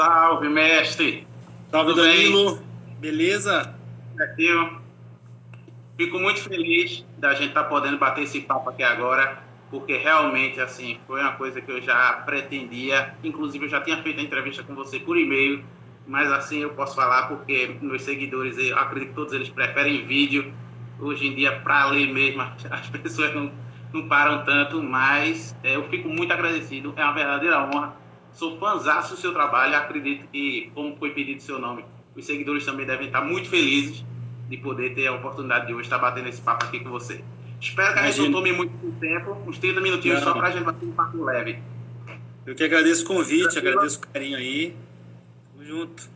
Salve, mestre! Salve, Tudo bem? Danilo. Beleza? Aqui, Fico muito feliz da gente estar podendo bater esse papo aqui agora, porque realmente, assim, foi uma coisa que eu já pretendia. Inclusive, eu já tinha feito a entrevista com você por e-mail, mas assim eu posso falar porque meus seguidores, eu acredito que todos eles preferem vídeo. Hoje em dia, para ler mesmo, as pessoas não, não param tanto, mas é, eu fico muito agradecido. É uma verdadeira honra. Sou fãzaço do seu trabalho. Acredito que, como foi pedido seu nome, os seguidores também devem estar muito felizes de poder ter a oportunidade de hoje estar batendo esse papo aqui com você. Espero que a gente não tome muito tempo, uns 30 minutinhos só para a gente bater um papo leve. Eu que agradeço o convite, agradeço o carinho aí. Tamo junto.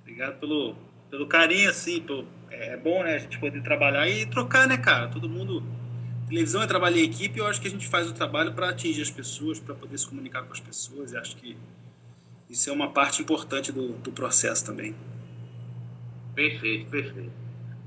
Obrigado pelo, pelo carinho, assim. Pelo, é bom, né, a gente poder trabalhar e trocar, né, cara? Todo mundo. Televisão é trabalho em equipe eu acho que a gente faz o trabalho para atingir as pessoas, para poder se comunicar com as pessoas. E acho que isso é uma parte importante do, do processo também. Perfeito, perfeito.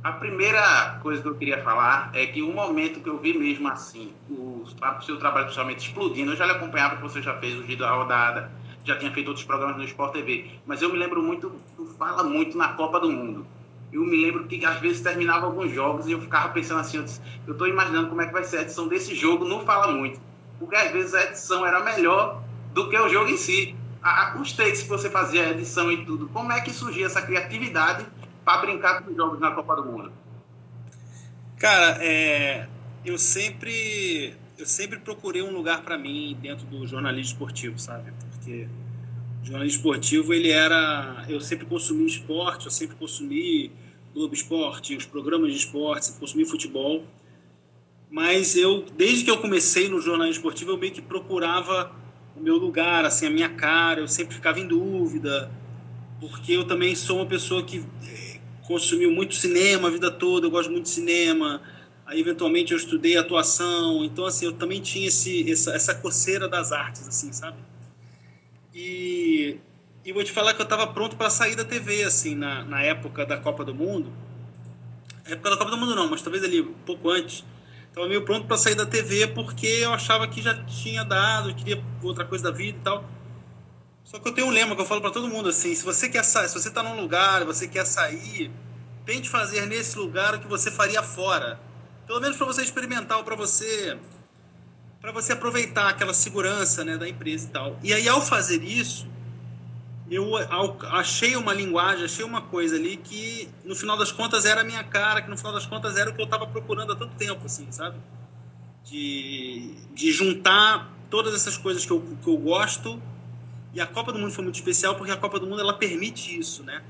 A primeira coisa que eu queria falar é que o momento que eu vi mesmo assim, o, o seu trabalho principalmente explodindo, eu já lhe acompanhava que você já fez o Giro da Rodada, já tinha feito outros programas no Sport TV, mas eu me lembro muito, tu fala muito na Copa do Mundo. Eu me lembro que às vezes terminava alguns jogos e eu ficava pensando assim, eu, tô imaginando como é que vai ser a edição desse jogo, não fala muito. Porque às vezes a edição era melhor do que o jogo em si. A- os takes que você fazia, a edição e tudo, como é que surgia essa criatividade para brincar com os jogos na Copa do Mundo? Cara, é, eu sempre eu sempre procurei um lugar para mim dentro do jornalismo esportivo, sabe? Porque o jornalismo esportivo ele era, eu sempre consumi esporte, eu sempre consumi Globo Esporte, os programas de esporte, sempre consumi futebol. Mas eu, desde que eu comecei no jornalismo esportivo, eu meio que procurava o meu lugar, assim, a minha cara. Eu sempre ficava em dúvida, porque eu também sou uma pessoa que eh, consumiu muito cinema a vida toda, eu gosto muito de cinema. Aí, eventualmente, eu estudei atuação. Então, assim, eu também tinha esse, essa, essa coceira das artes, assim, sabe? E, e vou te falar que eu estava pronto para sair da TV, assim, na, na época da Copa do Mundo. Época da Copa do Mundo não, mas talvez ali um pouco antes. Estava meio pronto para sair da TV porque eu achava que já tinha dado, eu queria outra coisa da vida e tal. Só que eu tenho um lema que eu falo para todo mundo assim: se você quer sair, se você está num lugar, você quer sair, tente fazer nesse lugar o que você faria fora. Pelo menos para você experimentar ou para você para você aproveitar aquela segurança né, da empresa e tal. E aí, ao fazer isso, eu achei uma linguagem, achei uma coisa ali que, no final das contas, era a minha cara, que no final das contas era o que eu estava procurando há tanto tempo, assim, sabe? De, de juntar todas essas coisas que eu, que eu gosto. E a Copa do Mundo foi muito especial porque a Copa do Mundo ela permite isso, né?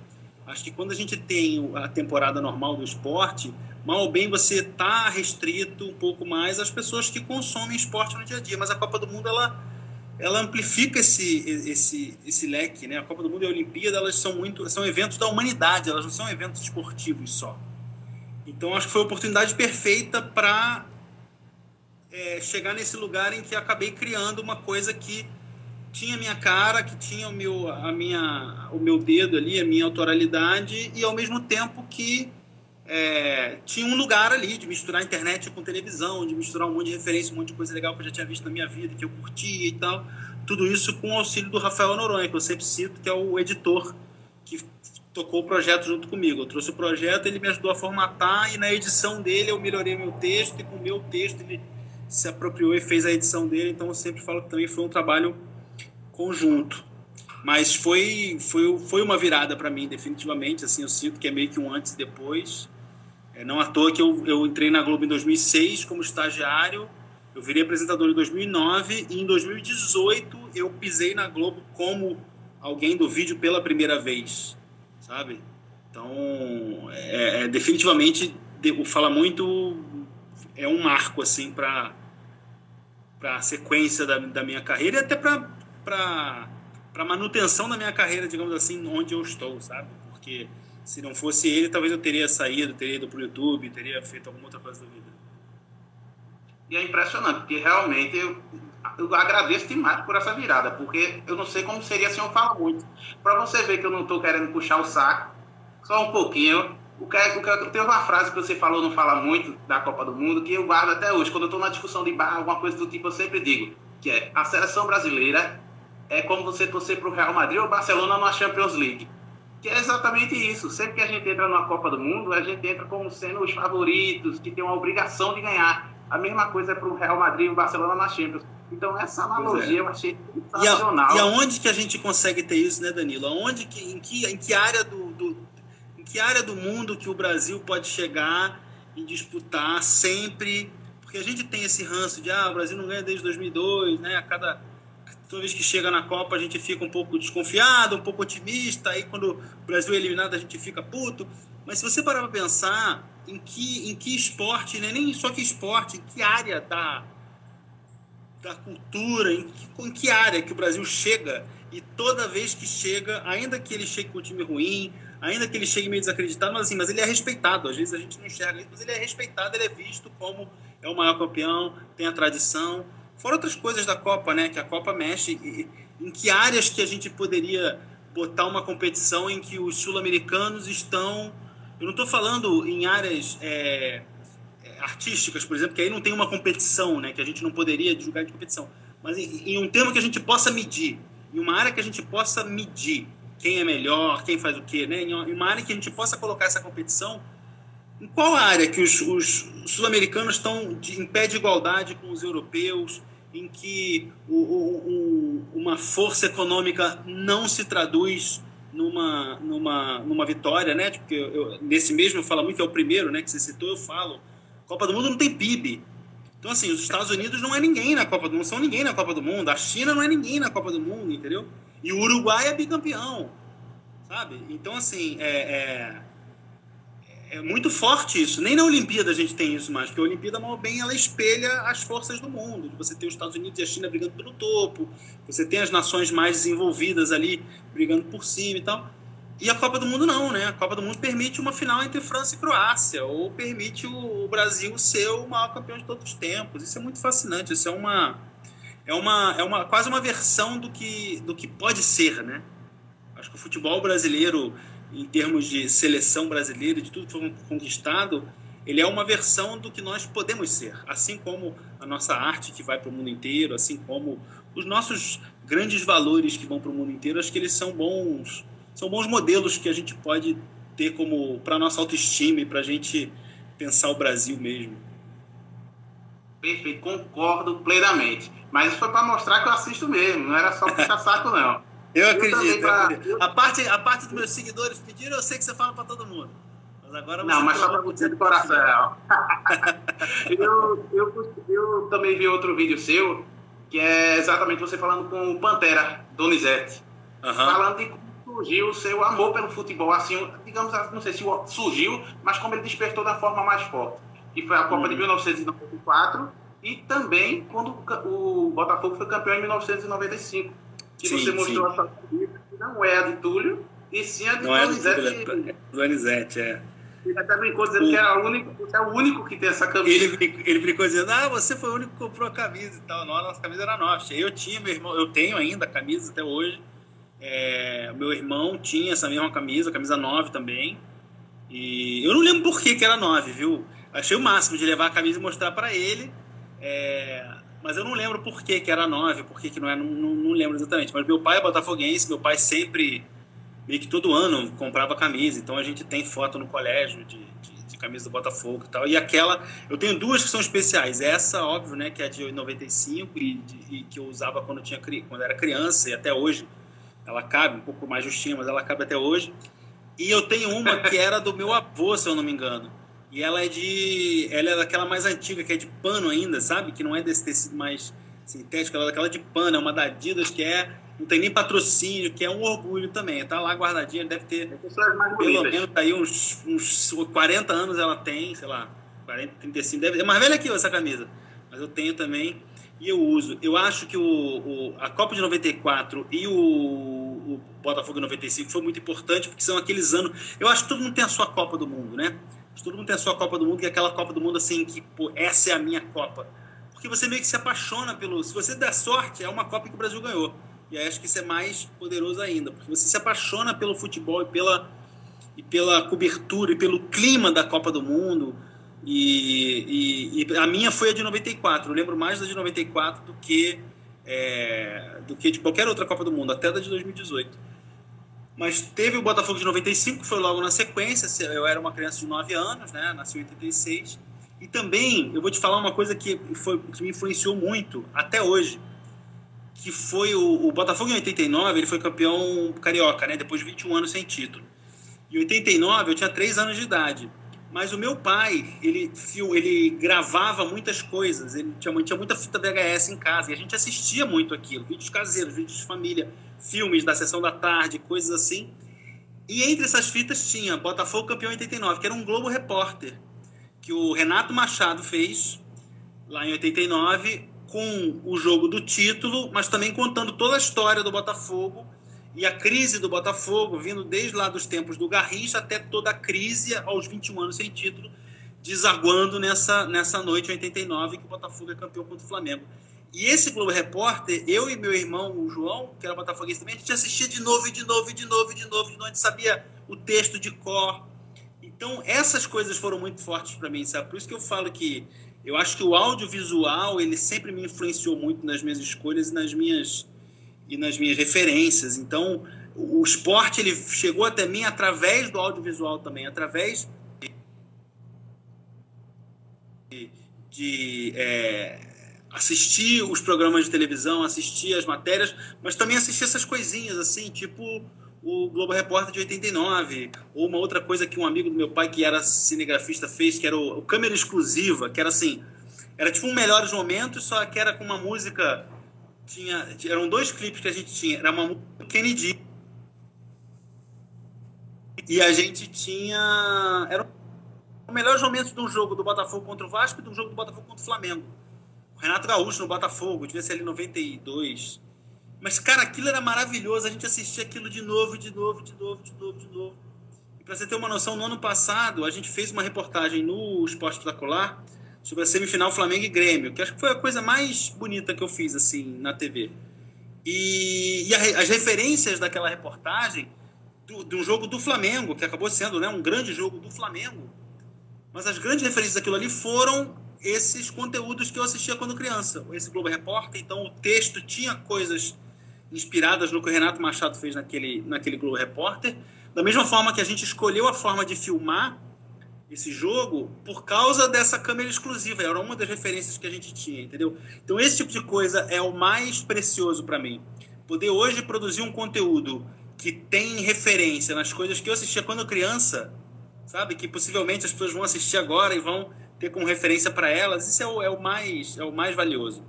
Acho que quando a gente tem a temporada normal do esporte, mal ou bem você está restrito um pouco mais às pessoas que consomem esporte no dia a dia. Mas a Copa do Mundo ela, ela amplifica esse, esse, esse leque, né? A Copa do Mundo e a Olimpíada elas são muito são eventos da humanidade, elas não são eventos esportivos só. Então acho que foi a oportunidade perfeita para é, chegar nesse lugar em que acabei criando uma coisa que tinha minha cara, que tinha o meu, a minha, o meu dedo ali, a minha autoralidade, e ao mesmo tempo que é, tinha um lugar ali de misturar internet com televisão, de misturar um monte de referência, um monte de coisa legal que eu já tinha visto na minha vida, que eu curtia e tal. Tudo isso com o auxílio do Rafael Noronha, que eu sempre cito, que é o editor que tocou o projeto junto comigo. Eu trouxe o projeto, ele me ajudou a formatar, e na edição dele eu melhorei meu texto, e com o meu texto ele se apropriou e fez a edição dele, então eu sempre falo que também foi um trabalho conjunto. Mas foi, foi, foi uma virada para mim, definitivamente. Assim, eu sinto que é meio que um antes e depois. É, não à toa que eu, eu entrei na Globo em 2006 como estagiário, eu virei apresentador em 2009 e em 2018 eu pisei na Globo como alguém do vídeo pela primeira vez, sabe? Então, é, é definitivamente de- o Fala Muito é um marco assim para a sequência da, da minha carreira e até para para manutenção da minha carreira, digamos assim, onde eu estou, sabe? Porque se não fosse ele, talvez eu teria saído, teria ido pro YouTube, teria feito alguma outra coisa da vida. E é impressionante, porque realmente eu, eu agradeço demais por essa virada, porque eu não sei como seria se eu falar muito. Para você ver que eu não estou querendo puxar o saco, só um pouquinho. O que, o que, tem uma frase que você falou, não fala muito, da Copa do Mundo, que eu guardo até hoje. Quando eu estou na discussão de bar, alguma coisa do tipo, eu sempre digo, que é a seleção brasileira é como você torcer para o Real Madrid ou Barcelona na Champions League. Que é exatamente isso. Sempre que a gente entra numa Copa do Mundo, a gente entra como sendo os favoritos, que tem uma obrigação de ganhar. A mesma coisa é para o Real Madrid e o Barcelona na Champions. Então, essa analogia é. eu achei sensacional. E, a, e aonde que a gente consegue ter isso, né, Danilo? Aonde que, em, que, em que área do, do, em que área do mundo que o Brasil pode chegar e disputar sempre? Porque a gente tem esse ranço de, ah, o Brasil não ganha desde 2002, né? A cada toda vez que chega na Copa a gente fica um pouco desconfiado, um pouco otimista, aí quando o Brasil é eliminado a gente fica puto. Mas se você parar para pensar em que, em que esporte, né? nem só que esporte, em que área da, da cultura, em que, em que área que o Brasil chega e toda vez que chega, ainda que ele chegue com um time ruim, ainda que ele chegue meio desacreditado, mas assim, mas ele é respeitado. Às vezes a gente não enxerga isso, mas ele é respeitado, ele é visto como é o maior campeão, tem a tradição. Fora outras coisas da Copa, né? Que a Copa mexe. Em que áreas que a gente poderia botar uma competição em que os sul-americanos estão. Eu não estou falando em áreas é, é, artísticas, por exemplo, que aí não tem uma competição, né? Que a gente não poderia julgar de competição. Mas em, em um tema que a gente possa medir, em uma área que a gente possa medir quem é melhor, quem faz o quê, né? Em uma área que a gente possa colocar essa competição em qual área que os, os sul-americanos estão em pé de igualdade com os europeus, em que o, o, uma força econômica não se traduz numa, numa, numa vitória, né? Porque eu, eu, nesse mesmo eu falo muito, é o primeiro né, que você citou, eu falo. Copa do Mundo não tem PIB. Então, assim, os Estados Unidos não é ninguém na Copa do Mundo, são ninguém na Copa do Mundo. A China não é ninguém na Copa do Mundo, entendeu? E o Uruguai é bicampeão, sabe? Então, assim, é, é é muito forte isso. Nem na Olimpíada a gente tem isso mais, porque a Olimpíada, mal bem, ela espelha as forças do mundo. Você tem os Estados Unidos e a China brigando pelo topo, você tem as nações mais desenvolvidas ali brigando por cima e tal. E a Copa do Mundo não, né? A Copa do Mundo permite uma final entre França e Croácia, ou permite o Brasil ser o maior campeão de todos os tempos. Isso é muito fascinante, isso é uma é uma é uma quase uma versão do que do que pode ser, né? Acho que o futebol brasileiro em termos de seleção brasileira, de tudo que foi conquistado, ele é uma versão do que nós podemos ser. Assim como a nossa arte que vai para o mundo inteiro, assim como os nossos grandes valores que vão para o mundo inteiro, acho que eles são bons, são bons modelos que a gente pode ter como para nossa autoestima e para a gente pensar o Brasil mesmo. Perfeito, concordo plenamente. Mas isso foi para mostrar que eu assisto mesmo, não era só puxar saco não. Eu acredito, eu acredito. A, parte, a parte dos meus seguidores pediram, eu sei que você fala para todo mundo. Mas agora Não, mas só para você de coração. eu, eu, eu também vi outro vídeo seu, que é exatamente você falando com o Pantera Donizete. Uhum. Falando de como surgiu o seu amor pelo futebol, assim, digamos, não sei se surgiu, mas como ele despertou da forma mais forte. Que foi a Copa uhum. de 1994 e também quando o Botafogo foi campeão em 1995 que sim, você mostrou sim. a sua camisa, que não é a de Túlio, e sim a de não Donizete. É Donizete, é. Ele até brincou dizendo o... que é o, único, é o único que tem essa camisa. Ele, ele brincou dizendo, ah, você foi o único que comprou a camisa e tal. Não, a nossa camisa era nossa. Eu tinha, meu irmão, eu tenho ainda a camisa até hoje. É, meu irmão tinha essa mesma camisa, camisa 9 também. E eu não lembro por que, que era 9, viu? Achei o máximo de levar a camisa e mostrar para ele. É, mas eu não lembro por que, que era 9, por que, que não é, não, não, não, lembro exatamente. Mas meu pai é botafoguense, meu pai sempre, meio que todo ano, comprava camisa, então a gente tem foto no colégio de, de, de, camisa do Botafogo e tal. E aquela, eu tenho duas que são especiais. Essa, óbvio, né, que é de 95 e, de, e que eu usava quando, tinha, quando era criança e até hoje. Ela cabe, um pouco mais justinha, mas ela cabe até hoje. E eu tenho uma que era do meu avô, se eu não me engano e ela é de. Ela é daquela mais antiga, que é de pano ainda, sabe? Que não é desse tecido mais sintético, ela é daquela de pano, é uma da Adidas que é. Não tem nem patrocínio, que é um orgulho também. Tá lá guardadinha, deve ter. Pelo menos aí uns, uns 40 anos ela tem, sei lá, 40, 35, deve, é mais velha que eu essa camisa. Mas eu tenho também. e eu uso. Eu acho que o, o a Copa de 94 e o, o Botafogo de 95 foi muito importante, porque são aqueles anos. Eu acho que todo mundo tem a sua Copa do Mundo, né? Todo mundo tem a sua Copa do Mundo, que é aquela Copa do Mundo assim, que pô, essa é a minha Copa. Porque você meio que se apaixona pelo. Se você der sorte, é uma Copa que o Brasil ganhou. E aí acho que isso é mais poderoso ainda, porque você se apaixona pelo futebol e pela, e pela cobertura e pelo clima da Copa do Mundo. E, e, e, a minha foi a de 94. Eu lembro mais da de 94 do que, é, do que de qualquer outra Copa do Mundo, até da de 2018. Mas teve o Botafogo de 95, que foi logo na sequência. Eu era uma criança de 9 anos, né? nasci em 86. E também, eu vou te falar uma coisa que, foi, que me influenciou muito até hoje, que foi o, o Botafogo em 89, ele foi campeão carioca, né? depois de 21 anos sem título. Em 89, eu tinha 3 anos de idade. Mas o meu pai, ele, ele gravava muitas coisas, ele tinha, tinha muita fita VHS em casa, e a gente assistia muito aquilo, vídeos caseiros, vídeos de família, filmes da sessão da tarde, coisas assim. E entre essas fitas tinha Botafogo campeão 89, que era um Globo Repórter, que o Renato Machado fez lá em 89, com o jogo do título, mas também contando toda a história do Botafogo e a crise do Botafogo, vindo desde lá dos tempos do Garrincha até toda a crise aos 21 anos sem título, desaguando nessa, nessa noite 89 que o Botafogo é campeão contra o Flamengo. E esse Globo Repórter, eu e meu irmão, o João, que era botafoguense também, a gente assistia de novo e de novo e de novo e de novo, de novo, a gente sabia o texto de cor. Então, essas coisas foram muito fortes para mim, sabe? Por isso que eu falo que eu acho que o audiovisual, ele sempre me influenciou muito nas minhas escolhas e nas minhas e nas minhas referências. Então, o esporte ele chegou até mim através do audiovisual também, através de, de é, assistir os programas de televisão, assistir as matérias, mas também assistir essas coisinhas assim, tipo o Globo Repórter de 89, ou uma outra coisa que um amigo do meu pai que era cinegrafista fez, que era o, o câmera exclusiva, que era assim, era tipo um melhores momentos, só que era com uma música tinha, eram dois clipes que a gente tinha. Era uma música Kennedy. E a gente tinha. Era o melhor momento de um jogo do Botafogo contra o Vasco e um jogo do Botafogo contra o Flamengo. O Renato Gaúcho no Botafogo, devia ser ali 92. Mas, cara, aquilo era maravilhoso. A gente assistia aquilo de novo, de novo, de novo, de novo, de novo. E você ter uma noção, no ano passado, a gente fez uma reportagem no Esporte Espetacular sobre a semifinal Flamengo e Grêmio, que acho que foi a coisa mais bonita que eu fiz assim na TV. E, e a, as referências daquela reportagem do, de um jogo do Flamengo, que acabou sendo né, um grande jogo do Flamengo, mas as grandes referências daquilo ali foram esses conteúdos que eu assistia quando criança. Esse Globo Repórter, então o texto tinha coisas inspiradas no que o Renato Machado fez naquele, naquele Globo Repórter. Da mesma forma que a gente escolheu a forma de filmar esse jogo por causa dessa câmera exclusiva. Era uma das referências que a gente tinha, entendeu? Então esse tipo de coisa é o mais precioso para mim. Poder hoje produzir um conteúdo que tem referência nas coisas que eu assistia quando criança, sabe? Que possivelmente as pessoas vão assistir agora e vão ter como referência para elas. Isso é o, é o, mais é o mais valioso.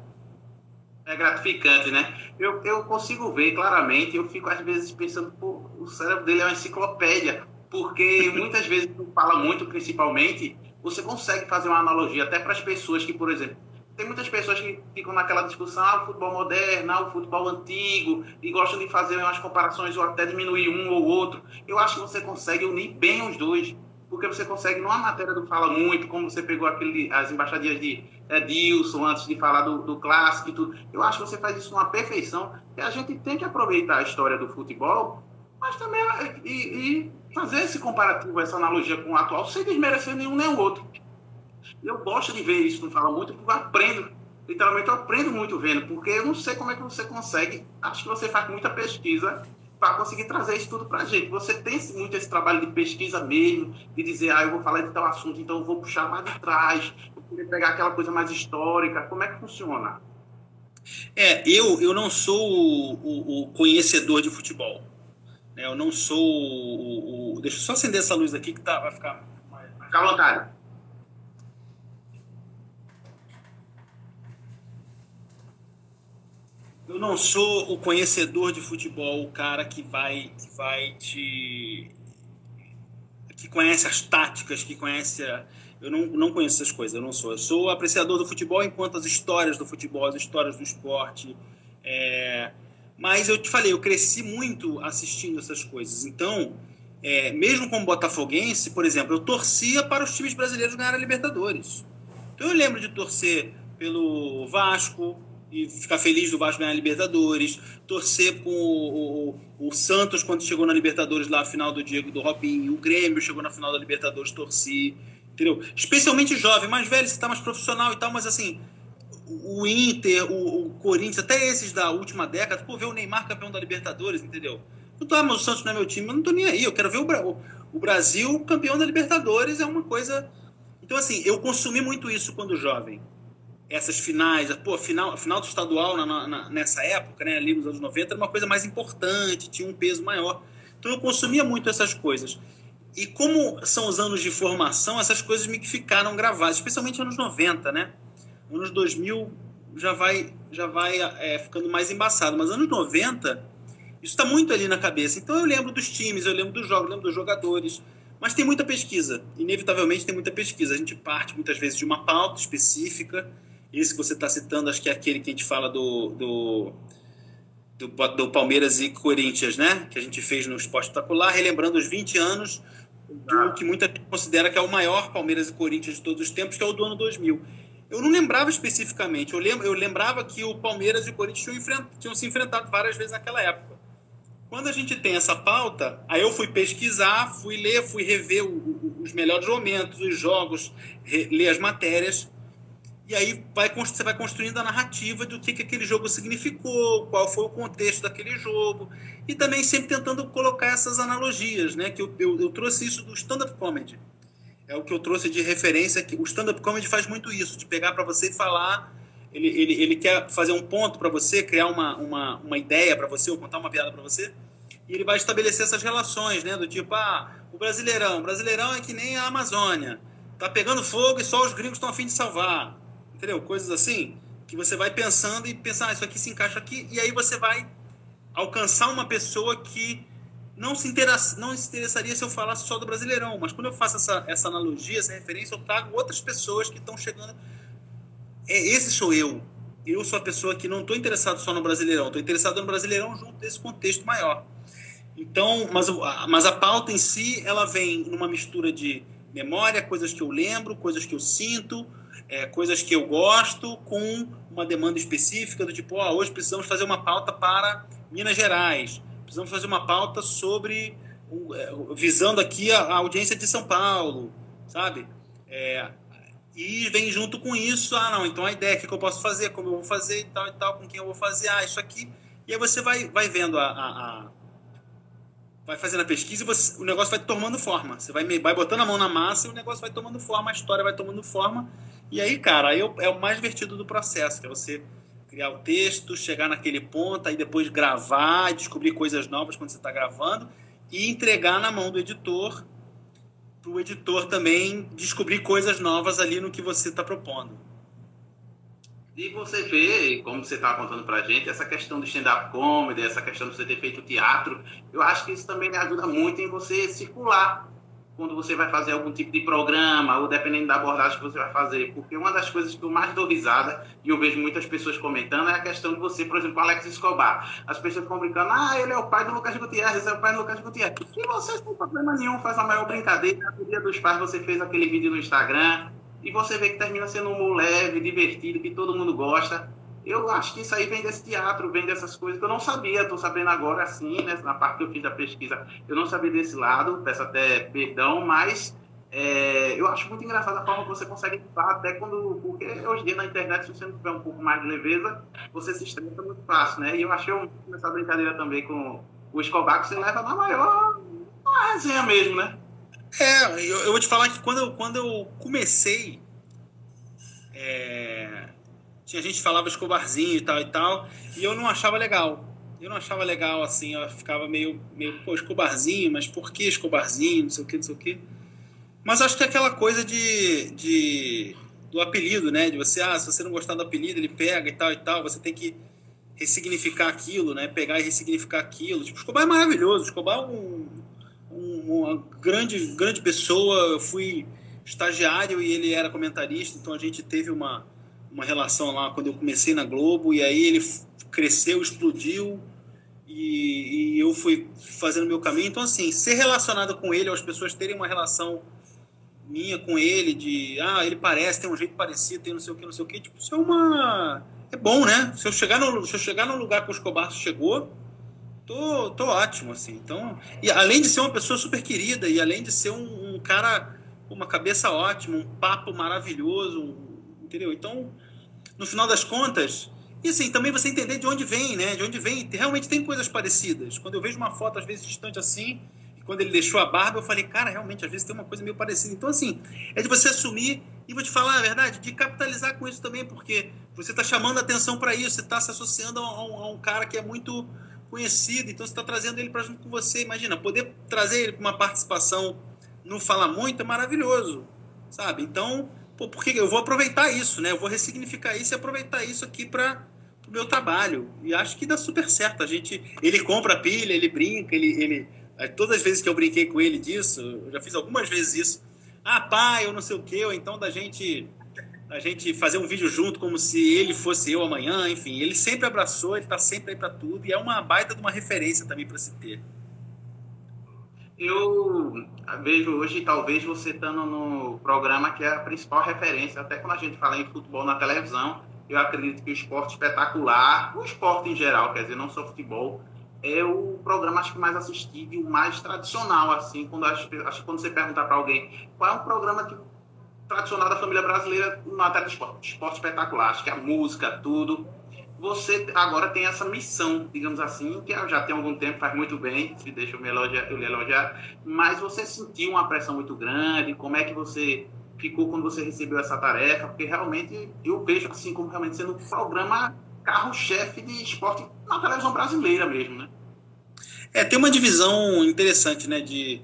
É gratificante, né? Eu, eu consigo ver claramente, eu fico às vezes pensando, pô, o cérebro dele é uma enciclopédia porque muitas vezes tu fala muito, principalmente, você consegue fazer uma analogia até para as pessoas que, por exemplo, tem muitas pessoas que ficam naquela discussão, ah, o futebol moderno, ah, o futebol antigo, e gostam de fazer umas comparações ou até diminuir um ou outro. Eu acho que você consegue unir bem os dois, porque você consegue, numa matéria do Fala Muito, como você pegou aquele, as embaixadinhas de Edilson antes de falar do, do clássico e tudo, eu acho que você faz isso numa perfeição, e a gente tem que aproveitar a história do futebol, mas também e, e fazer esse comparativo, essa analogia com o atual, sem desmerecer nenhum nem o outro. Eu gosto de ver isso, não fala muito, porque eu aprendo. Literalmente eu aprendo muito vendo, porque eu não sei como é que você consegue. Acho que você faz muita pesquisa para conseguir trazer isso tudo para a gente. Você tem muito esse trabalho de pesquisa mesmo, de dizer, ah, eu vou falar de tal assunto, então eu vou puxar mais de trás, queria pegar aquela coisa mais histórica. Como é que funciona? É, eu, eu não sou o, o, o conhecedor de futebol. Né? Eu não sou o, o, Deixa eu só acender essa luz aqui que tá, vai ficar. Fica à vontade. Eu não sou o conhecedor de futebol, o cara que vai, que vai te. que conhece as táticas, que conhece. A... eu não, não conheço essas coisas, eu não sou. Eu sou apreciador do futebol enquanto as histórias do futebol, as histórias do esporte. É... Mas eu te falei, eu cresci muito assistindo essas coisas. Então, é, mesmo como botafoguense, por exemplo, eu torcia para os times brasileiros ganharem a Libertadores. Então eu lembro de torcer pelo Vasco, e ficar feliz do Vasco ganhar a Libertadores, torcer com o, o, o, Santos quando chegou na Libertadores lá, a final do Diego do Robinho, o Grêmio chegou na final da Libertadores, torci, entendeu? Especialmente jovem, mais velho, você tá mais profissional e tal, mas assim, o Inter, o, o Corinthians, até esses da última década, pô, ver o Neymar campeão da Libertadores, entendeu? Eu tô, ah, mas o Santos não é meu time, eu não tô nem aí, eu quero ver o, o Brasil campeão da Libertadores, é uma coisa... Então, assim, eu consumi muito isso quando jovem essas finais, pô, final, final do estadual na, na, nessa época, né, ali nos anos 90, era uma coisa mais importante, tinha um peso maior. Então eu consumia muito essas coisas. E como são os anos de formação, essas coisas me ficaram gravadas, especialmente anos 90, né? Anos 2000 já vai, já vai é, ficando mais embaçado, mas anos 90, isso está muito ali na cabeça. Então eu lembro dos times, eu lembro dos jogos, eu lembro dos jogadores. Mas tem muita pesquisa, inevitavelmente tem muita pesquisa. A gente parte muitas vezes de uma pauta específica esse que você está citando, acho que é aquele que a gente fala do, do, do, do, Palmeiras e Corinthians, né? Que a gente fez no Esporte Espetacular, relembrando os 20 anos do que muita gente considera que é o maior Palmeiras e Corinthians de todos os tempos, que é o do ano 2000. Eu não lembrava especificamente, eu, lembra, eu lembrava que o Palmeiras e o Corinthians tinham, enfrent, tinham se enfrentado várias vezes naquela época. Quando a gente tem essa pauta, aí eu fui pesquisar, fui ler, fui rever o, o, os melhores momentos, os jogos, re, ler as matérias e aí vai, você vai construindo a narrativa do que, que aquele jogo significou, qual foi o contexto daquele jogo. E também sempre tentando colocar essas analogias, né? Que eu, eu, eu trouxe isso do stand-up comedy. É o que eu trouxe de referência. que O stand-up comedy faz muito isso, de pegar para você e falar. Ele, ele, ele quer fazer um ponto para você, criar uma, uma, uma ideia para você, ou contar uma piada para você. E ele vai estabelecer essas relações, né? Do tipo, ah, o Brasileirão. O Brasileirão é que nem a Amazônia. Tá pegando fogo e só os gringos estão afim de salvar entendeu? Coisas assim, que você vai pensando e pensar, ah, isso aqui se encaixa aqui, e aí você vai alcançar uma pessoa que não se, não se interessaria se eu falasse só do Brasileirão, mas quando eu faço essa, essa analogia, essa referência, eu trago outras pessoas que estão chegando. É, esse sou eu. Eu sou a pessoa que não estou interessado só no Brasileirão, estou interessado no Brasileirão junto desse contexto maior. Então, mas, mas a pauta em si, ela vem numa mistura de memória, coisas que eu lembro, coisas que eu sinto, é, coisas que eu gosto com uma demanda específica do tipo, ó, hoje precisamos fazer uma pauta para Minas Gerais, precisamos fazer uma pauta sobre é, visando aqui a, audiência de São Paulo, sabe? É, e vem junto com isso, ah, não, então a ideia, que, eu posso fazer, como eu vou fazer e tal e tal, com quem eu vou fazer, ah, isso aqui. E aí você vai, vai vendo a, a, a vai fazendo a pesquisa e você, o negócio vai tomando forma. Você vai, vai botando a mão na massa e o negócio vai tomando forma, a história vai tomando forma e aí, cara, aí é o mais divertido do processo, que é você criar o texto, chegar naquele ponto, aí depois gravar, descobrir coisas novas quando você está gravando e entregar na mão do editor, para o editor também descobrir coisas novas ali no que você está propondo. E você vê, como você estava contando para a gente, essa questão do stand-up comedy, essa questão de você ter feito teatro, eu acho que isso também ajuda muito em você circular quando você vai fazer algum tipo de programa, ou dependendo da abordagem que você vai fazer. Porque uma das coisas que eu mais dou risada, e eu vejo muitas pessoas comentando, é a questão de você, por exemplo, Alex Escobar. As pessoas ficam brincando, ah, ele é o pai do Lucas Gutierrez, é o pai do Lucas Gutierrez. E você, sem problema nenhum, faz a maior brincadeira. No dia dos pais, você fez aquele vídeo no Instagram, e você vê que termina sendo um leve, divertido, que todo mundo gosta eu acho que isso aí vem desse teatro, vem dessas coisas que eu não sabia, estou sabendo agora assim, né, na parte que eu fiz da pesquisa, eu não sabia desse lado, peço até perdão, mas é, eu acho muito engraçada a forma que você consegue falar, até quando, porque hoje em dia na internet, se você não tiver um pouco mais de leveza, você se estressa muito fácil, né, e eu achei um, essa brincadeira também com o Escobar, que você leva na maior, uma resenha mesmo, né. É, eu, eu vou te falar que quando eu, quando eu comecei, é, tinha gente que falava escobarzinho e tal e tal, e eu não achava legal. Eu não achava legal, assim, eu ficava meio, meio pô, escobarzinho, mas por que escobarzinho, não sei o que, não sei o que. Mas acho que é aquela coisa de, de do apelido, né? De você, ah, se você não gostar do apelido, ele pega e tal e tal, você tem que ressignificar aquilo, né? Pegar e ressignificar aquilo. Tipo, Escobar é maravilhoso, Escobar é um, um, uma grande, grande pessoa, eu fui estagiário e ele era comentarista, então a gente teve uma, uma relação lá quando eu comecei na Globo, e aí ele cresceu, explodiu, e, e, eu fui fazendo meu caminho. Então, assim, ser relacionado com ele, as pessoas terem uma relação minha com ele, de ah, ele parece, tem um jeito parecido, tem não sei o que, não sei o que, tipo, isso é uma. É bom, né? Se eu chegar no, se eu chegar no lugar que o Escobar chegou, tô, tô ótimo, assim. Então, e além de ser uma pessoa super querida, e além de ser um, um cara com uma cabeça ótima, um papo maravilhoso, entendeu? Então, no final das contas, e assim, também você entender de onde vem, né? De onde vem, realmente tem coisas parecidas. Quando eu vejo uma foto, às vezes, distante assim, quando ele deixou a barba, eu falei, cara, realmente, às vezes tem uma coisa meio parecida. Então, assim, é de você assumir e vou te falar a verdade, de capitalizar com isso também, porque você está chamando atenção para isso, você está se associando a um, a um, cara que é muito conhecido, então você está trazendo ele para junto com você. Imagina, poder trazer ele para uma participação no Fala Muito é maravilhoso, sabe? Então, pô, porque eu vou aproveitar isso, né? Eu vou ressignificar isso e aproveitar isso aqui para o meu trabalho. E acho que dá super certo. A gente, ele compra pilha, ele brinca, ele, ele Todas as vezes que eu brinquei com ele disso, eu já fiz algumas vezes isso. Ah, pai, eu não sei o quê, ou então da gente a gente fazer um vídeo junto como se ele fosse eu amanhã, enfim, ele sempre abraçou, ele está sempre aí para tudo e é uma baita de uma referência também para se ter. Eu vejo hoje, talvez você estando no programa que é a principal referência, até quando a gente fala em futebol na televisão, eu acredito que o esporte espetacular, o esporte em geral, quer dizer, não só futebol, é o programa acho que mais assistido e o mais tradicional assim quando acho, acho quando você perguntar para alguém qual é um programa que, tradicional da família brasileira na matéria de esporte, esporte espetacular acho que a música tudo você agora tem essa missão digamos assim que já tem algum tempo faz muito bem se deixa eu me elogiar eu lhe elogiar mas você sentiu uma pressão muito grande como é que você ficou quando você recebeu essa tarefa porque realmente eu vejo assim como realmente sendo um programa carro-chefe de esporte na televisão brasileira mesmo, né? É, tem uma divisão interessante, né? De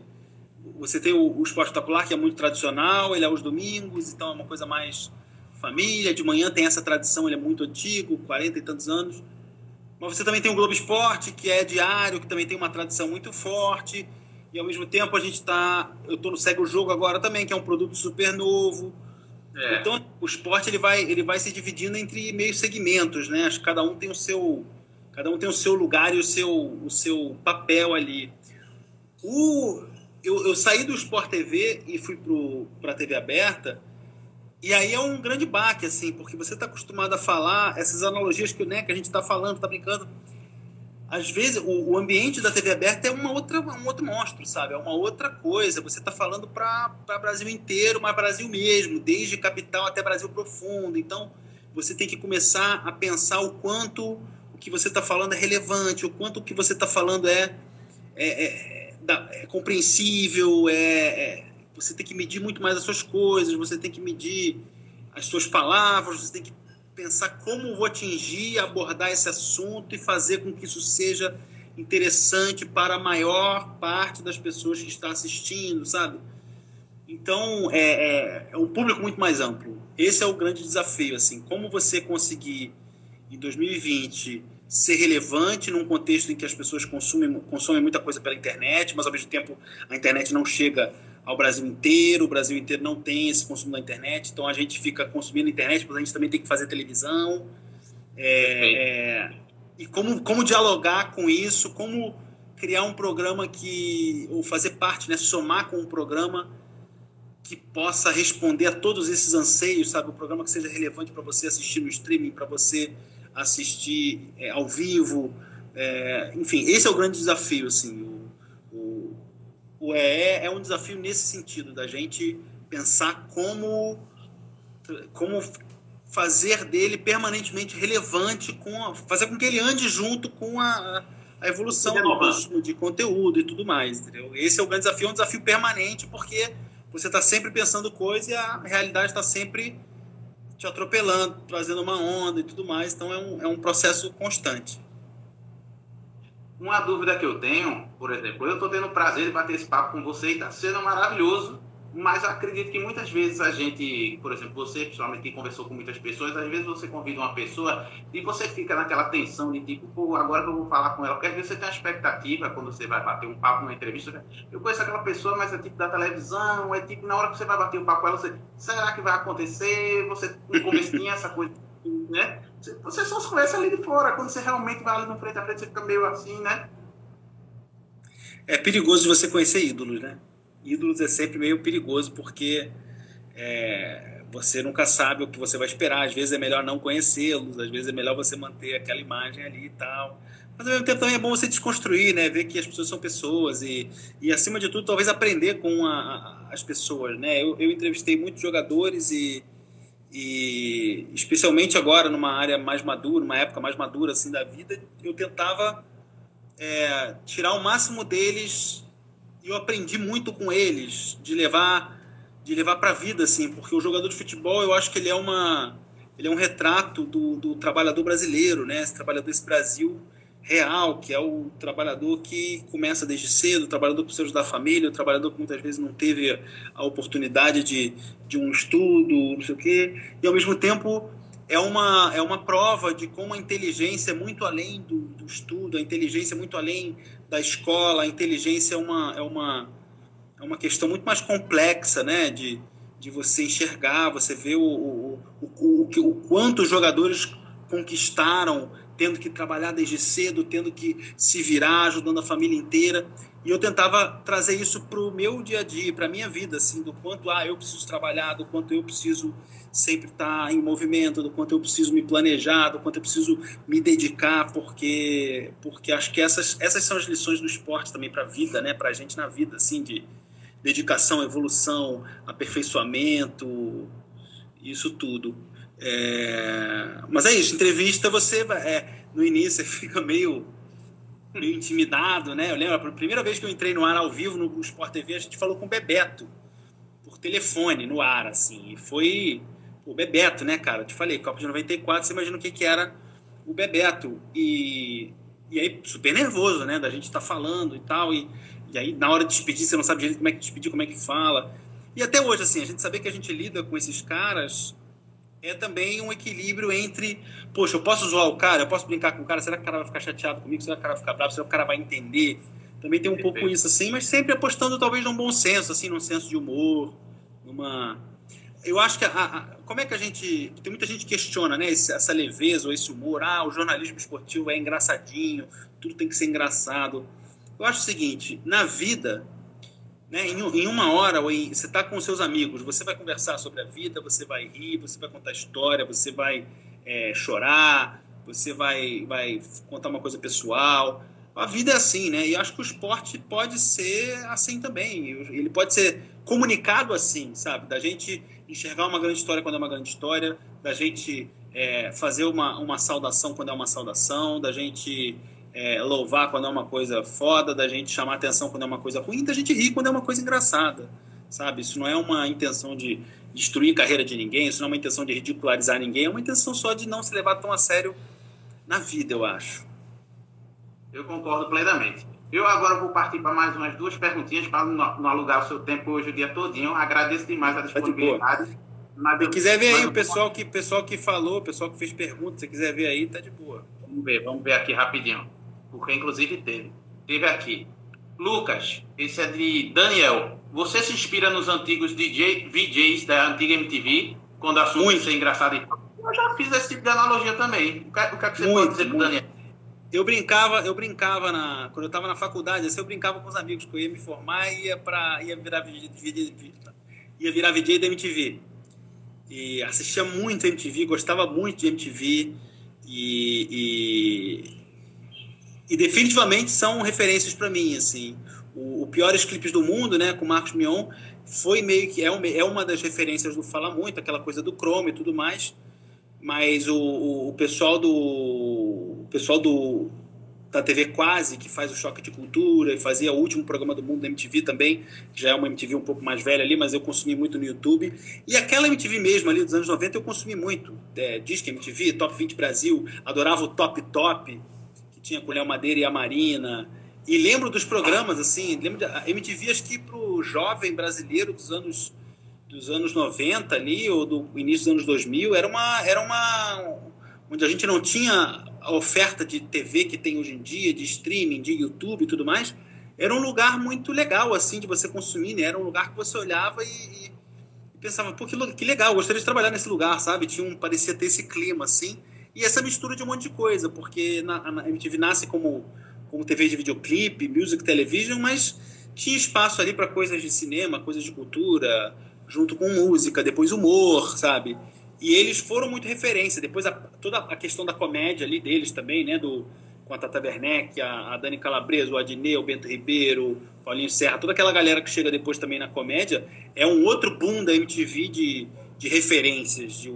você tem o, o esporte espetacular que é muito tradicional, ele é aos domingos, então é uma coisa mais família. De manhã tem essa tradição, ele é muito antigo, 40 e tantos anos. Mas você também tem o Globo Esporte, que é diário, que também tem uma tradição muito forte. E ao mesmo tempo a gente está. Eu estou no Segue o Jogo agora também, que é um produto super novo. É. Então, o esporte ele vai, ele vai se dividindo entre meio segmentos, né? Acho que cada um tem o seu, cada um tem o seu lugar e o seu, o seu papel ali. O, eu, eu saí do Sport TV e fui para a TV aberta, e aí é um grande baque, assim, porque você está acostumado a falar essas analogias que, né, que a gente está falando, está brincando às vezes o, o, ambiente da TV aberta é uma outra, um outro monstro, sabe? É uma outra coisa. Você está falando para Brasil inteiro, mas Brasil mesmo, desde capital até Brasil profundo. Então você tem que começar a pensar o quanto o que você está falando é relevante, o quanto o que você está falando é, é, é, é compreensível, é, é, você tem que medir muito mais as suas coisas, você tem que medir as suas palavras, você tem que pensar como vou atingir, abordar esse assunto e fazer com que isso seja interessante para a maior parte das pessoas que está assistindo, sabe? Então, é, é, é, um público muito mais amplo. Esse é o grande desafio, assim, como você conseguir, em 2020, ser relevante num contexto em que as pessoas consumem, consomem muita coisa pela internet, mas ao mesmo tempo a internet não chega ao Brasil inteiro, o Brasil inteiro não tem esse consumo da internet, então a gente fica consumindo internet, mas a gente também tem que fazer televisão. É, é, e como, como dialogar com isso, como criar um programa que, ou fazer parte, né, somar com um programa que possa responder a todos esses anseios, sabe? Um programa que seja relevante para você assistir no streaming, para você assistir é, ao vivo. É, enfim, esse é o grande desafio, assim o EE é um desafio nesse sentido, da gente pensar como, como fazer dele permanentemente relevante, com a, fazer com que ele ande junto com a, a evolução do consumo de conteúdo e tudo mais. Entendeu? Esse é o grande desafio, é um desafio permanente, porque você está sempre pensando coisa e a realidade está sempre te atropelando, trazendo uma onda e tudo mais. Então é um, é um processo constante. Uma dúvida que eu tenho, por exemplo, eu estou tendo o prazer de bater esse papo com você e está sendo maravilhoso. mas acredito que muitas vezes a gente, por exemplo, você, principalmente que conversou com muitas pessoas, às vezes você convida uma pessoa e você fica naquela tensão de tipo, pô, agora eu vou falar com ela, porque às vezes você tem uma expectativa quando você vai bater um papo numa entrevista, né? eu conheço aquela pessoa, mas é tipo da televisão, é tipo na hora que você vai bater um papo com ela, você, será que vai acontecer? Você no começo tinha essa coisa, né? Você só se conhece ali de fora, quando você realmente vai ali no frente a frente, você fica meio assim, né? É perigoso você conhecer ídolos, né? ídolos é sempre meio perigoso porque é, você nunca sabe o que você vai esperar. Às vezes é melhor não conhecê-los, às vezes é melhor você manter aquela imagem ali e tal. Mas ao mesmo tempo também é bom você desconstruir, né? Ver que as pessoas são pessoas e, e acima de tudo, talvez aprender com a, a, as pessoas, né? Eu, eu entrevistei muitos jogadores e, e especialmente agora numa área mais madura, uma época mais madura assim da vida, eu tentava é, tirar o máximo deles eu aprendi muito com eles de levar de levar para a vida assim porque o jogador de futebol eu acho que ele é uma ele é um retrato do, do trabalhador brasileiro né esse trabalhador desse Brasil real que é o trabalhador que começa desde cedo o trabalhador que precisa da família o trabalhador que muitas vezes não teve a oportunidade de, de um estudo não sei o quê e ao mesmo tempo é uma, é uma prova de como a inteligência é muito além do, do estudo, a inteligência é muito além da escola, a inteligência é uma, é uma, é uma questão muito mais complexa, né? De, de você enxergar, você ver o, o, o, o, o quanto os jogadores conquistaram tendo que trabalhar desde cedo, tendo que se virar, ajudando a família inteira. E eu tentava trazer isso para o meu dia a dia, para a minha vida, assim, do quanto ah, eu preciso trabalhar, do quanto eu preciso sempre estar tá em movimento, do quanto eu preciso me planejar, do quanto eu preciso me dedicar, porque porque acho que essas, essas são as lições do esporte também para a vida, né? Para a gente na vida, assim, de dedicação, evolução, aperfeiçoamento, isso tudo. É... Mas é isso, entrevista você é, no início fica meio, meio intimidado, né? Eu lembro, a primeira vez que eu entrei no ar ao vivo no Sport TV, a gente falou com o Bebeto por telefone no ar, assim, e foi o Bebeto, né, cara? Eu te falei, Copa de 94, você imagina o que, que era o Bebeto. E, e aí, super nervoso, né, da gente estar tá falando e tal, e, e aí na hora de despedir, você não sabe direito como é que despedir, como é que fala. E até hoje, assim, a gente saber que a gente lida com esses caras é também um equilíbrio entre, poxa, eu posso zoar o cara, eu posso brincar com o cara, será que o cara vai ficar chateado comigo, será que o cara vai ficar bravo, será que o cara vai entender? Também tem um pouco isso assim, mas sempre apostando talvez num bom senso, assim, num senso de humor, numa... Eu acho que, a, a, como é que a gente... Tem muita gente que questiona, né, esse, essa leveza ou esse humor, ah, o jornalismo esportivo é engraçadinho, tudo tem que ser engraçado. Eu acho o seguinte, na vida, né, em, em, uma hora, em, você está com seus amigos, você vai conversar sobre a vida, você vai rir, você vai contar história, você vai é, chorar, você vai, vai contar uma coisa pessoal. A vida é assim, né? E acho que o esporte pode ser assim também. Ele pode ser comunicado assim, sabe? Da gente enxergar uma grande história quando é uma grande história, da gente é, fazer uma, uma saudação quando é uma saudação, da gente é, louvar quando é uma coisa foda, da gente chamar atenção quando é uma coisa ruim, da gente rir quando é uma coisa engraçada, sabe? Isso não é uma intenção de destruir a carreira de ninguém, isso não é uma intenção de ridicularizar ninguém, é uma intenção só de não se levar tão a sério na vida, eu acho. Eu concordo plenamente. Eu agora vou partir para mais umas duas perguntinhas para não, alugar o seu tempo hoje o dia todinho. Agradeço demais a tá disponibilidade. Tá se quiser ver aí o pessoal que, pessoal que falou, o pessoal que fez perguntas, se quiser ver aí, tá de boa. Vamos ver, vamos ver aqui rapidinho porque inclusive teve. Teve aqui. Lucas, esse é de Daniel. Você se inspira nos antigos DJ, VJs da antiga MTV, quando a sua ser engraçado e Eu já fiz esse tipo de analogia também. O que, o que, é que você muito, pode dizer pro Daniel? Eu brincava, eu brincava na, quando eu estava na faculdade, assim, eu brincava com os amigos que eu ia me formar e ia para ia virar VJ, ia virar VJ da MTV. E assistia muito MTV, gostava muito de MTV e, e definitivamente são referências para mim, assim. O, o, Piores Clipes do Mundo, né, com Marcos Mion, foi meio que é uma, é uma das referências do Fala Muito, aquela coisa do Chrome e tudo mais. Mas o, o, pessoal do o pessoal do da TV Quase, que faz o Choque de Cultura e fazia o último programa do mundo da MTV também, já é uma MTV um pouco mais velha ali, mas eu consumi muito no YouTube. E aquela MTV mesmo ali dos anos 90 eu consumi muito. É, Disque MTV, Top 20 Brasil, adorava o Top Top, que tinha o Léo Madeira e a Marina. E lembro dos programas, assim, lembro de, a MTV, acho que pro jovem brasileiro dos anos dos anos 90 ali, ou do início dos anos 2000, era uma, era uma onde a gente não tinha a oferta de TV que tem hoje em dia, de streaming, de YouTube e tudo mais, era um lugar muito legal, assim, de você consumir, né? Era um lugar que você olhava e, e, e pensava, pô, que, que legal, gostaria de trabalhar nesse lugar, sabe? Tinha um, parecia ter esse clima, assim, e essa mistura de um monte de coisa, porque na, MTV nasce como, como TV de videoclipe, music television, mas tinha espaço ali para coisas de cinema, coisas de cultura, junto com música, depois humor, sabe? E eles foram muito referência. Depois a, toda a questão da comédia ali deles também, né? Do, com a Tata Werneck, a, a Dani Calabresa, o Adnei, o Bento Ribeiro, Paulinho Serra, toda aquela galera que chega depois também na comédia, é um outro boom da MTV de, de referências. De,